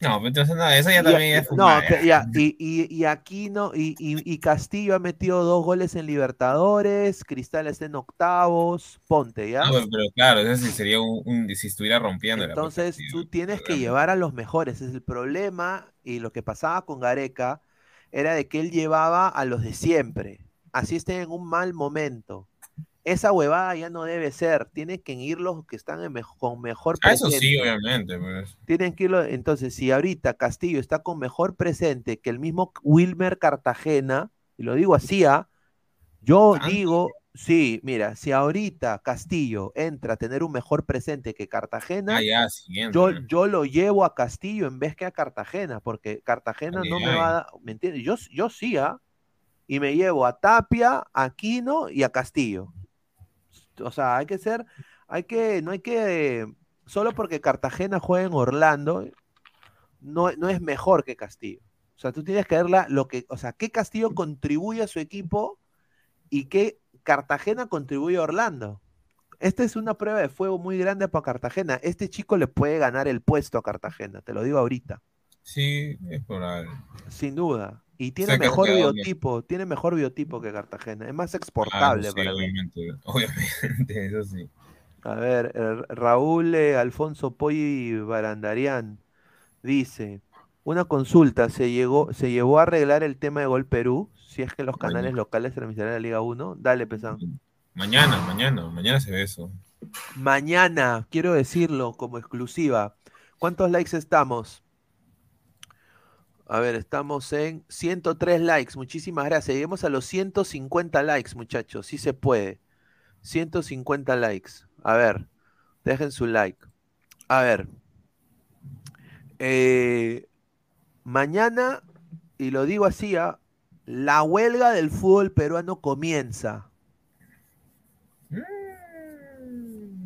No, pero entonces nada, eso ya Y- también es no, pe- ya, y, y, y Aquino y, y, y Castillo ha metido dos goles en Libertadores, Cristal está en octavos, ponte, ¿ya? No, pero, pero claro, eso sí sería un, un- si estuviera rompiendo Entonces tú tienes que llevar a los mejores. Es el problema y lo que pasaba con Gareca era de que él llevaba a los de siempre. Así estén en un mal momento. Esa huevada ya no debe ser. Tienen que ir los que están en con mejor Ah, eso sí, presente. obviamente, pues. Tienen que irlo. Entonces, si ahorita Castillo está con mejor presente que el mismo Wilmer Cartagena, y lo digo así, ¿ah? Yo ¿Tanto? digo, sí, mira, si ahorita Castillo entra a tener un mejor presente que Cartagena, Ah, ya, siguiente. yo, yo lo llevo a Castillo en vez que a Cartagena, porque Cartagena Ay, no me va a dar, ¿me entiendes? Yo, yo sí, ¿ah? Y me llevo a Tapia, a Aquino y a Castillo. O sea, hay que ser, hay que, no hay que, solo porque Cartagena juega en Orlando, no, no es mejor que Castillo. O sea, tú tienes que verla lo que, o sea, qué Castillo contribuye a su equipo y qué Cartagena contribuye a Orlando. Esta es una prueba de fuego muy grande para Cartagena. Este chico le puede ganar el puesto a Cartagena, te lo digo ahorita, Sí, es probable. sin duda. Y tiene mejor bien. biotipo, tiene mejor biotipo que Cartagena. Es más Ah, exportable sí, para mí. obviamente, obviamente, eso sí. A ver, Raúl eh, Alfonso Poi Barandarian dice, una consulta, ¿se llegó, se llevó a arreglar el tema de Gol Perú? Si es que los canales locales transmitirán la Liga 1. Dale, Pesán. Mañana, mañana, mañana se ve eso. Mañana, quiero decirlo como exclusiva. ¿Cuántos likes estamos? A ver, estamos en 103 likes. Muchísimas gracias. Lleguemos a los 150 likes, muchachos. Sí se puede. 150 likes. A ver, dejen su like. A ver. Eh, mañana, y lo digo así, ¿ah? la huelga del fútbol peruano comienza.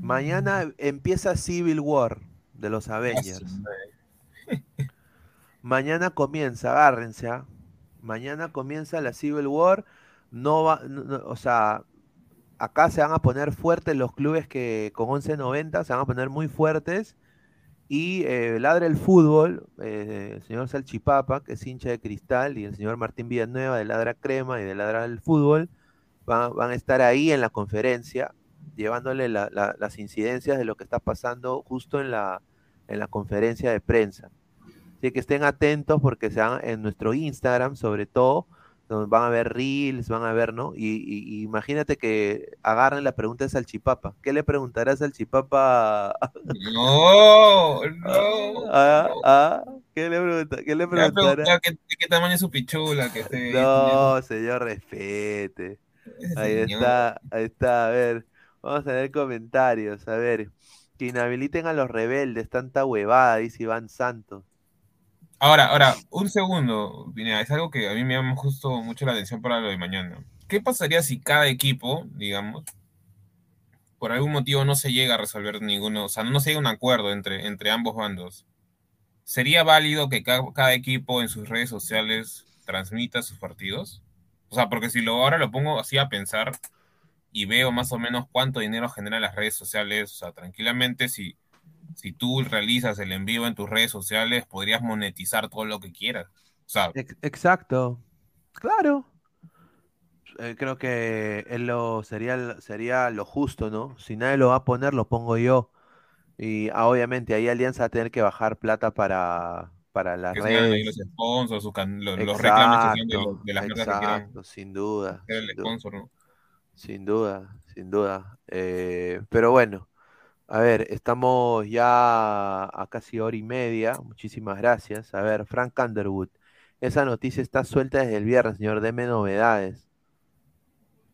Mañana empieza Civil War de los Avengers. Mañana comienza, agárrense, ¿ah? Mañana comienza la Civil War. No va, no- o sea, acá se van a poner fuertes los clubes que con 11.90 se van a poner muy fuertes. Y eh, ladra el fútbol, eh, el señor Salchipapa, que es hincha de cristal, y el señor Martín Villanueva de Ladra Crema y de Ladra el Fútbol, van, van a estar ahí en la conferencia, llevándole la- la- las incidencias de lo que está pasando justo en la, en la conferencia de prensa. Así que estén atentos porque se van en nuestro Instagram, sobre todo, donde van a ver reels, van a ver, ¿no? Y, imagínate que agarren la pregunta de Salchipapa. ¿Qué le preguntará Salchipapa? No, no. Ah, ah, ¿Qué le pregunta? ¿Qué le Me va a preguntará? preguntar qué, qué tamaño es su pichula que. No, señor, respete. Ahí señor. está, ahí está. A ver, vamos a ver comentarios. A ver, que inhabiliten a los rebeldes, tanta huevada, dice Iván Santos. Ahora, ahora, un segundo, Pineda, es algo que a mí me llama justo mucho la atención para lo de mañana. ¿Qué pasaría si cada equipo, digamos, por algún motivo no se llega a resolver ninguno, o sea, no se llega a un acuerdo entre, entre ambos bandos? ¿Sería válido que ca- cada, equipo en sus redes sociales transmita sus partidos? O sea, porque si lo ahora lo pongo así a pensar y veo más o menos cuánto dinero generan las redes sociales, o sea, tranquilamente si, si tú realizas el envío en tus redes sociales, podrías monetizar todo lo que quieras. Ex- Exacto. Claro. Eh, creo que es lo, sería, sería lo justo, ¿no? Si nadie lo va a poner, lo pongo yo. Y ah, obviamente ahí Alianza va a tener que bajar plata para, para las que redes. los sponsors, sus los, los reclamos que de, Exacto, los- de las marcas que quieran exacto, sin duda, el sin duda. sponsor, ¿no? Sin duda, sin duda. Eh, pero bueno, a ver, estamos ya a casi hora y media. Muchísimas gracias. A ver, Frank Underwood. Esa noticia está suelta desde el viernes, señor. Deme novedades.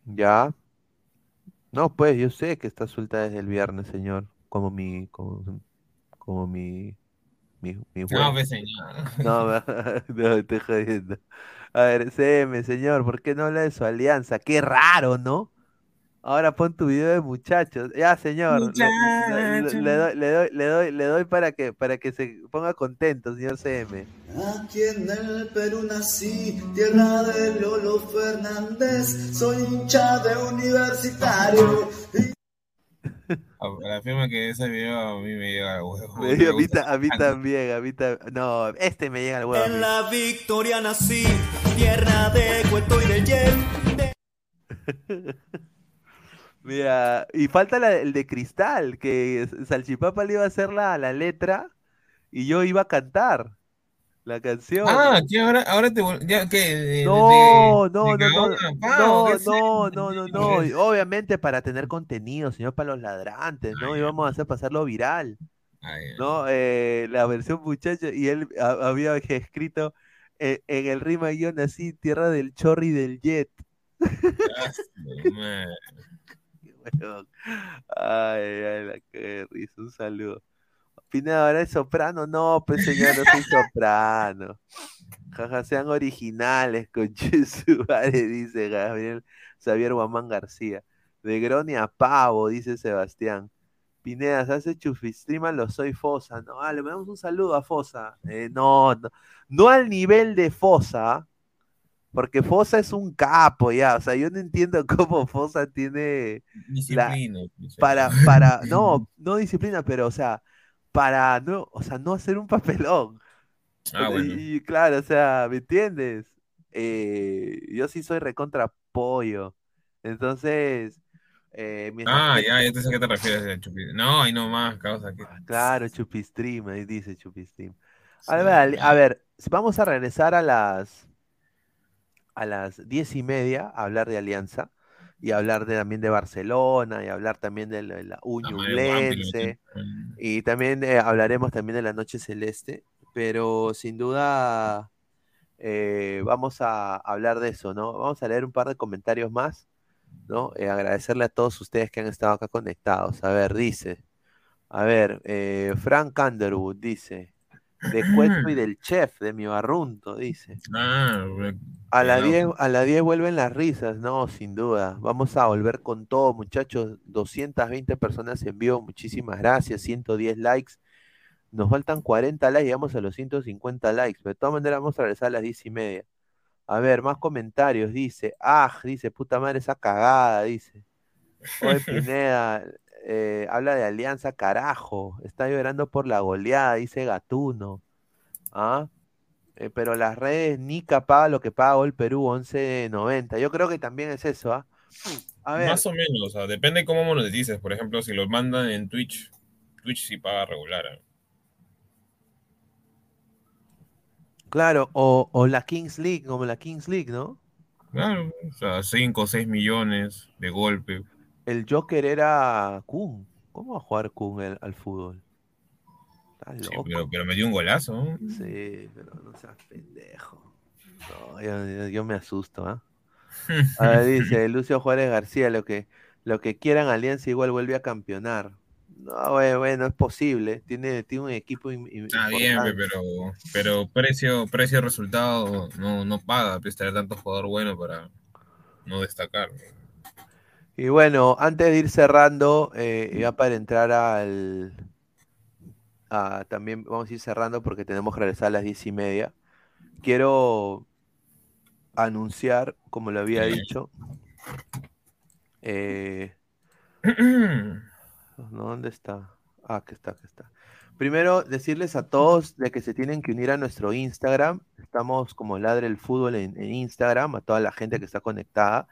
¿Ya? No, pues yo sé que está suelta desde el viernes, señor. Como mi, como, como mi, mi, mi No, pues, señor. No, no, estoy jodiendo. A ver, CM, señor, ¿por qué no habla de su alianza? Qué raro, ¿no? Ahora pon tu video de muchachos. Ya, señor. le- le- le- Le, doy, le doy, le doy, le doy para que, para que se ponga contento, señor CM. Aquí en el Perú nací, tierra de Lolo Fernández, soy hincha de universitario. Afirma que ese video a mí me llega al huevo. Me a, mí, ta- a mí también, a mí también. No, este me llega al huevo. En la victoria nací, tierra de cuento y de hiel. Mira, y falta la- el de Cristal, que Salchipapa le iba a hacer la, la letra y yo iba a cantar la canción. Ah, que ahora, ahora te ya que No, no, no, no, no, ¿qué es no, no, Obviamente para tener contenido, señor, para los ladrantes, ¿no? Y vamos a hacer pasarlo viral, ¿no? Eh, la versión muchacho, y él ha- había escrito eh, en el rima yo nací, tierra del chorri del jet. Huevón. Ay, ay, la que risa. Un saludo. Pineda, ¿ahora es soprano? No, pues señor, no soy soprano. Jaja, sean originales, con su madre, dice Gabriel Xavier Guamán García. De Groni a Pavo, dice Sebastián. Pineda, se hace chufistrima, lo soy Fosa. No, ah, le mandamos un saludo a Fosa. Eh, no, no, no al nivel de Fosa, porque Fosa es un capo ya. O sea, yo no entiendo cómo Fosa tiene la, Disciplina. para, para, no, no disciplina, pero o sea, para no, o sea, no hacer un papelón. Ah, bueno. Y, claro, o sea, ¿me entiendes? Eh, yo sí soy recontra pollo. Entonces, eh, Ah, ya, ya te sé a qué te refieres. eh, Chupi. No, nomás, causa que. Claro, Chupistream, ahí dice Chupistream. A ver, a ver, vamos a regresar a las a las diez y media a hablar de Alianza y hablar de, también de Barcelona y hablar también de la, la Ah, y también eh, hablaremos también de la Noche Celeste, pero sin duda eh, vamos a hablar de eso, ¿no? Vamos a leer un par de comentarios más, ¿no? Eh, agradecerle a todos ustedes que han estado acá conectados. A ver, dice, a ver, eh, Frank Underwood dice, de Cueto y del chef de mi barrunto, dice. Ah, A las cuidado. 10, a las 10 vuelven las risas, no, sin duda. Vamos a volver con todo, muchachos. 220 personas en vivo, muchísimas gracias. 110 likes. Nos faltan 40 likes, llegamos a los 150 likes. Pero de todas maneras, vamos a regresar a las 10 y media. A ver, más comentarios. Dice, ah, dice, puta madre, esa cagada, dice. Oye, Pineda, eh, habla de alianza, carajo. Está llorando por la goleada, dice Gatuno. ¿Ah? Eh, pero las redes Nica paga lo que paga el Perú 11.90. Yo creo que también es eso, ¿ah? A ver, Más o menos, o sea, depende cómo monetices. Por ejemplo, si los mandan en Twitch, Twitch sí paga regular. ¿eh? claro, o, o la Kings League, como la Kings League, ¿no? Claro, o sea, 5 o 6 millones de golpe. El Joker era Kun. ¿Cómo va a jugar Kun el- al fútbol? Sí, pero, pero me dio un golazo. Sí, pero no seas pendejo. No, yo, yo- yo me asusto, ¿ah? A ver, dice Lucio Juárez García, lo que, lo que quieran Alianza igual vuelve a campeonar. No, bueno, es posible. Tiene, tiene un equipo Está bien, pero, pero precio, precio resultado no, no paga, pues tener tanto jugador bueno para no destacar. Y bueno, antes de ir cerrando, eh, ya para entrar al... a- también vamos a ir cerrando porque tenemos que regresar a las diez y media. Quiero anunciar, como lo había dicho, eh, ¿no? ¿Dónde está? Ah, que está, que está. Primero, decirles a todos de que se tienen que unir a nuestro Instagram. Estamos como Ladre el Fútbol en, en Instagram, a toda la gente que está conectada.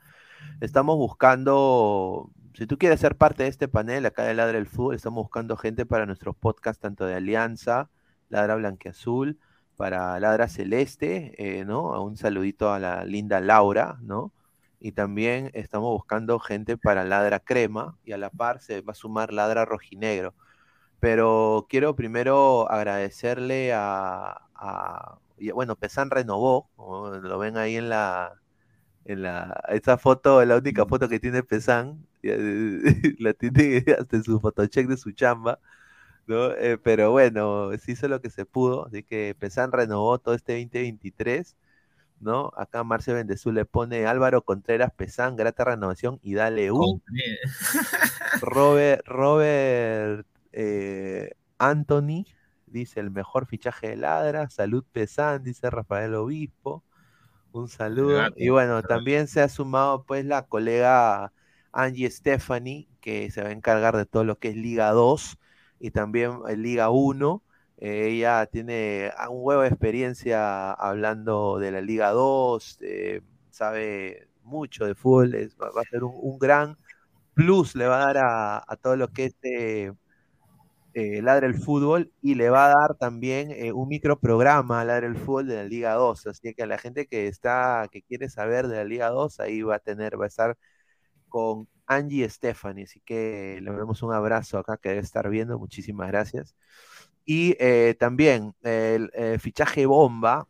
Estamos buscando, si tú quieres ser parte de este panel acá de Ladre el Fútbol, estamos buscando gente para nuestros podcasts, tanto de Alianza, Ladra Blanqueazul, para Ladra Celeste, eh, ¿no? Un saludito a la linda Laura, ¿no? Y también estamos buscando gente para Ladra Crema y a la par se va a sumar Ladra Rojinegro. Pero quiero primero agradecerle a, a- bueno, Pesan renovó, lo ven ahí en la, en la, esa foto, la única foto que tiene Pesan, la tiene hasta en su photocheck de su chamba, ¿no? Eh, pero bueno, se hizo lo que se pudo, así que Pesan renovó todo este 2023, ¿no? Acá Marcio Bendezú le pone Álvaro Contreras Pesan, grata renovación y dale un. Robert, Robert eh, Anthony dice el mejor fichaje de Ladra. Salud Pesan, dice Rafael Obispo. Un saludo. Y bueno, también se ha sumado pues la colega Angie Stephanie, que se va a encargar de todo lo que es Liga 2 y también eh, Liga 1. Eh, ella tiene ah, un huevo de experiencia hablando de la Liga 2, eh, sabe mucho de fútbol, es- va, va a ser un, un gran plus, le va a dar a, a todo lo que es eh, eh, Ladra el Fútbol y le va a dar también eh, un microprograma a Ladra el Fútbol de la Liga 2. Así que a la gente que está, que quiere saber de la Liga 2, ahí va a tener, va a estar con Angie Stephanie. Así que le damos un abrazo acá que debe estar viendo. Muchísimas gracias. Y eh, también el eh, fichaje bomba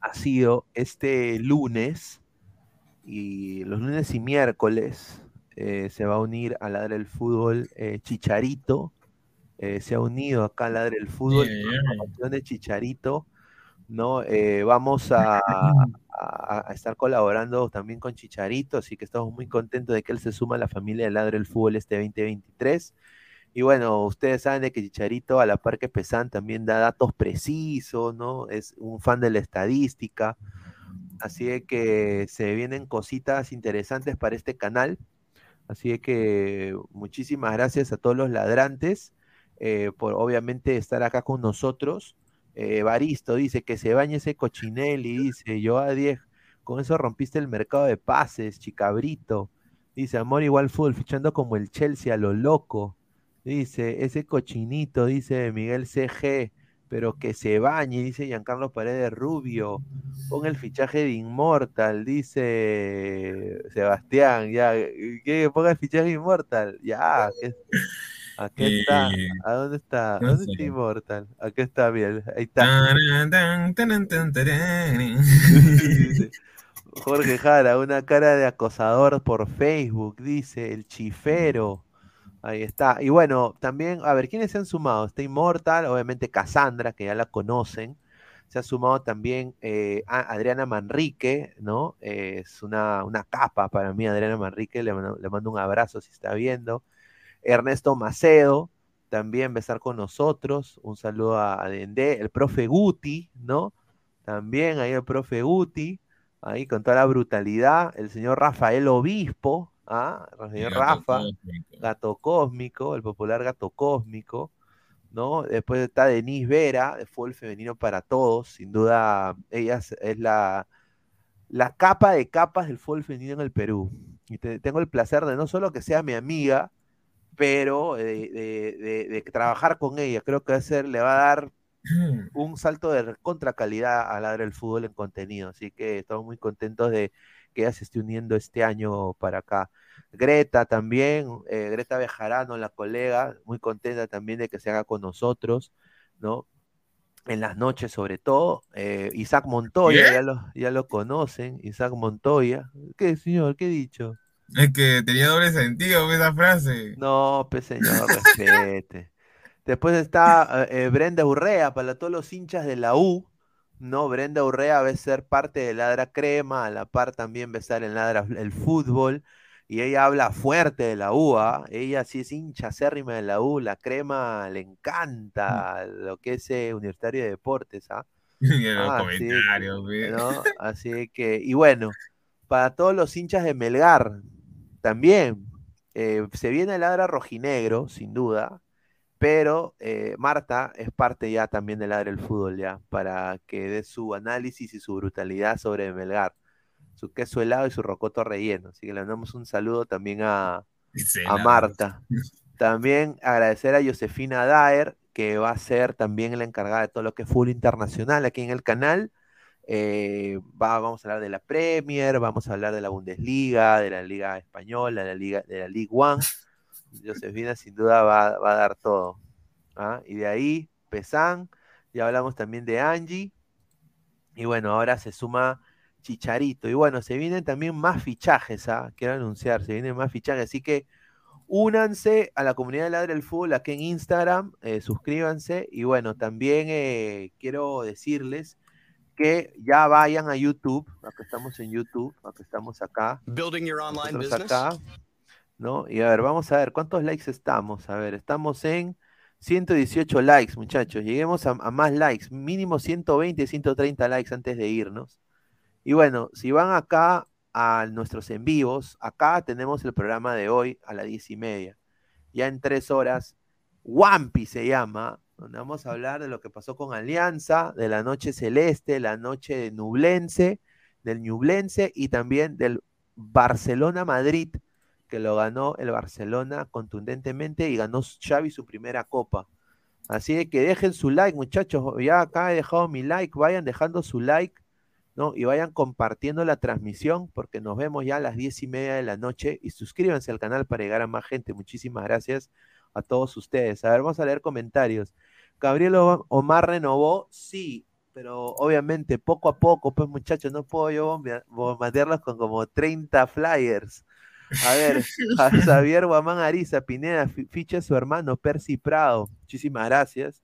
ha sido este lunes y los lunes y miércoles eh, se va a unir a Ladre el Fútbol Chicharito. Eh, se ha unido acá a Ladre el Fútbol. Información de Chicharito. ¿no? Eh, vamos a, a- a estar colaborando también con Chicharito, así que estamos muy contentos de que él se suma a la familia de Ladre el Fútbol este 2023. Y bueno, ustedes saben de que Chicharito, a la par que Pesan, también da datos precisos, ¿no? Es un fan de la estadística. Así de que se vienen cositas interesantes para este canal. Así de que muchísimas gracias a todos los ladrantes eh, por obviamente estar acá con nosotros. Eh, Baristo dice que se bañe ese cochinelli, dice yo a 10, con eso rompiste el mercado de pases, chicabrito. Dice Amor igual fútbol, fichando como el Chelsea a lo loco. Dice, ese cochinito, dice Miguel CG, pero que se bañe, dice Giancarlo Paredes Rubio. Pon el fichaje de Inmortal, dice Sebastián, ya, que ponga el fichaje de Inmortal, ya, que- aquí está, ¿a dónde está? no ¿Dónde sé. está Inmortal? Aquí está bien, ahí está. Jorge Jara, una cara de acosador por Facebook, dice el chifero. Ahí está. Y bueno, también, a ver, ¿quiénes se han sumado? Está Immortal, obviamente Cassandra, que ya la conocen. Se ha sumado también eh, a- Adriana Manrique, ¿no? Eh, es una, una capa para mí, Adriana Manrique. Le le mando un abrazo si está viendo. Ernesto Macedo, también va a estar con nosotros. Un saludo a, Dendé. El profe Guti, ¿no? También ahí el profe Guti, ahí con toda la brutalidad. El señor Rafael Obispo, ¿ah? El señor Gato Rafa, cósmico. Gato Cósmico, el popular Gato Cósmico, ¿no? Después está Denise Vera, de Fútbol Femenino para Todos, sin duda, ella es, es la, la capa de capas del fútbol femenino en el Perú. Y te- tengo el placer de no solo que sea mi amiga, pero de, de- de- de trabajar con ella. Creo que va a ser, le va a dar un salto de contra calidad a Ladra el Fútbol en contenido. Así que estamos muy contentos de que ella se esté uniendo este año para acá. Greta también, eh, Greta Bejarano, la colega, muy contenta también de que se haga con nosotros, ¿no? En las noches sobre todo. Eh, Isaac Montoya, ya lo, ya lo conocen, Isaac Montoya. ¿Qué, señor? ¿Qué he dicho? Es que tenía doble sentido esa frase. No, pues señor, respete. Después está eh, eh, Brenda Urrea, para todos los hinchas de la U, ¿no? Brenda Urrea va a ser parte de Ladra Crema, a la par también va a estar en Ladra el Fútbol, y ella habla fuerte de la U, ¿ah? Ella sí es hincha acérrima de la U, la Crema le encanta lo que es eh, Universitario de Deportes, ¿ah? Y en los Ah, comentarios. ¿no? Así que, y bueno, para todos los hinchas de Melgar, también eh, se viene el Ladra rojinegro, sin duda, pero eh, Marta es parte ya también del Ladra del Fútbol, ya, para que dé su análisis y su brutalidad sobre Melgar, su queso helado y su rocoto relleno. Así que le mandamos un saludo también a, a. Marta. También agradecer a Josefina Daer, que va a ser también la encargada de todo lo que es fútbol internacional aquí en el canal. Eh, va- vamos a hablar de la Premier, vamos a hablar de la Bundesliga, de la Liga Española, de la Liga, de la League One. Josefina sin duda va, va a dar todo. ¿ah? Y de ahí, Pesan, ya hablamos también de Angie. Y bueno, ahora se suma Chicharito. Y bueno, se vienen también más fichajes, ¿ah? Quiero anunciar, se vienen más fichajes. Así que únanse a la comunidad de Ladre el Fútbol aquí en Instagram, eh, suscríbanse. Y bueno, también eh, quiero decirles que ya vayan a YouTube, acá estamos en YouTube, acá estamos acá. Building your online business? acá, ¿no? Y a ver, vamos a ver, ¿cuántos likes estamos? A ver, estamos en 118 likes, muchachos. Lleguemos a, a más likes, mínimo 120, 130 likes antes de irnos. Y bueno, si van acá a nuestros en vivos, acá tenemos el programa de hoy a las 10 y media. Ya en tres horas, Wampi se llama, donde vamos a hablar de lo que pasó con Alianza, de la noche celeste, la noche de Nublense, del Ñublense y también del Barcelona-Madrid, que lo ganó el Barcelona contundentemente y ganó Xavi su primera copa. Así que dejen su like, muchachos. Ya acá he dejado mi like, vayan dejando su like, ¿no? Y vayan compartiendo la transmisión, porque nos vemos ya a las diez y media de la noche. Y suscríbanse al canal para llegar a más gente. Muchísimas gracias a todos ustedes. A ver, vamos a leer comentarios. Gabriel Omar renovó, sí, pero obviamente poco a poco, pues muchachos, no puedo yo bombardearlos con como 30 flyers. A ver, a Xavier Guamán Ariza, Pineda, fi- ficha a su hermano Percy Prado. Muchísimas gracias.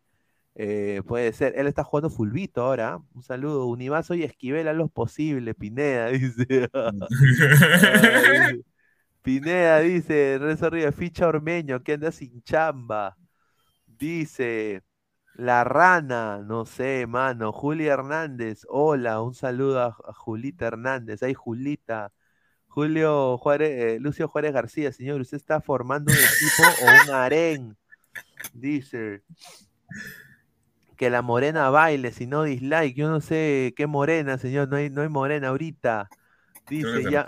Eh, puede ser, él está jugando fulbito ahora. Un saludo, Univaso y Esquivel a lo posible, Pineda, dice. Pineda dice, Renzo Ríos, ficha Ormeño, que anda sin chamba. Dice, La Rana, no sé, mano. Julia Hernández, hola, un saludo a, a Julita Hernández. Ay, Julita. Julio Juárez, eh, Lucio Juárez García, señor, ¿usted está formando un equipo o un harén? Dice que la morena baile, si no dislike. Yo no sé qué morena, señor, no hay, no hay morena ahorita. Dice, ya,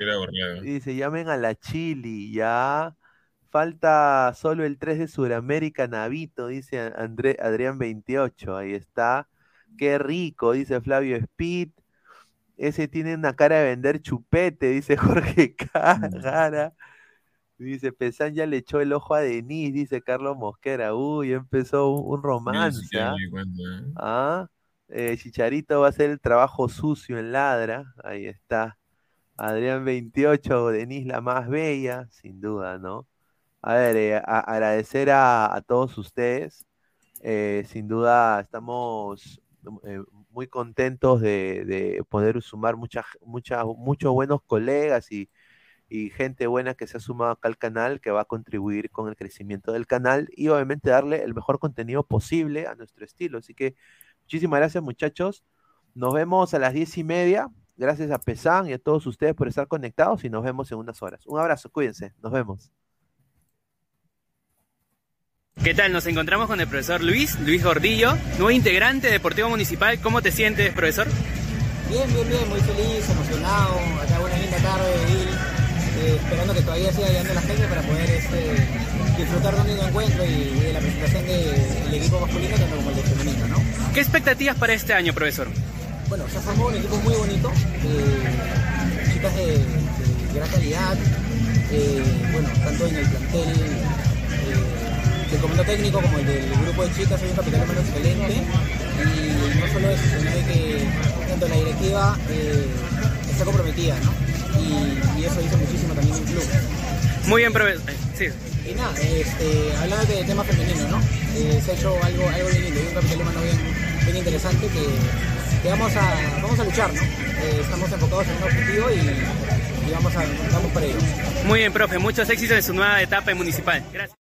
dice, llamen a la Chili, ya. Falta solo el 3 de Sudamérica, Navito, dice André, Adrián 28, ahí está. Qué rico, dice Flavio Speed. Ese tiene una cara de vender chupete, dice Jorge Cara. Dice, Pesán ya le echó el ojo a Denis, dice Carlos Mosquera. Uy, empezó un, romance. ¿ah? ¿eh? Ah, eh, Chicharito va a hacer el trabajo sucio en Ladra. Ahí está. Adrián 28, Denise la más bella, sin duda, ¿no? A ver, eh, agradecer a, todos ustedes. Eh, sin duda estamos eh, muy contentos de, de poder sumar muchas, muchas, muchos buenos colegas y gente buena que se ha sumado acá al canal, que va a contribuir con el crecimiento del canal y obviamente darle el mejor contenido posible a nuestro estilo. Así que muchísimas gracias muchachos. Nos vemos a las diez y media. Gracias a Pesan y a todos ustedes por estar conectados y nos vemos en unas horas. Un abrazo, cuídense. Nos vemos. ¿Qué tal? Nos encontramos con el profesor Luis, Luis Gordillo, nuevo integrante de Deportivo Municipal. ¿Cómo te sientes, profesor? Bien, bien, bien, muy feliz, emocionado. Acá una linda tarde de Bill, eh, esperando que todavía siga llegando la gente para poder este, disfrutar de un lindo encuentro y, y de la presentación del equipo masculino tanto como el de femenino, ¿no? ¿Qué expectativas para este año, profesor? Bueno, se formado un equipo muy bonito, eh, chicas de, de gran calidad, eh, bueno, tanto en el plantel eh, del comando técnico como el del grupo de chicas, hay un capital humano excelente y no solo eso, sino de que tanto la directiva eh, está comprometida, ¿no? Y, y eso dice muchísimo también en el club. Muy bien, profesor. Sí. Y nada, este, hablando de tema femenino, ¿no? Eh, se ha hecho algo, algo bien lindo, y un capital humano bien, bien interesante que, que vamos, a, vamos a luchar, ¿no? Eh, estamos enfocados en un objetivo y, y vamos, a, vamos por ello. Muy bien, profe. Muchos éxitos en su nueva etapa en Municipal. Gracias.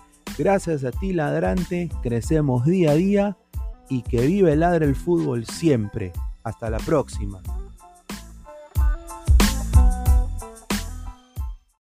Gracias a ti, ladrante, crecemos día a día y que vive Ladra el Fútbol siempre. Hasta la próxima.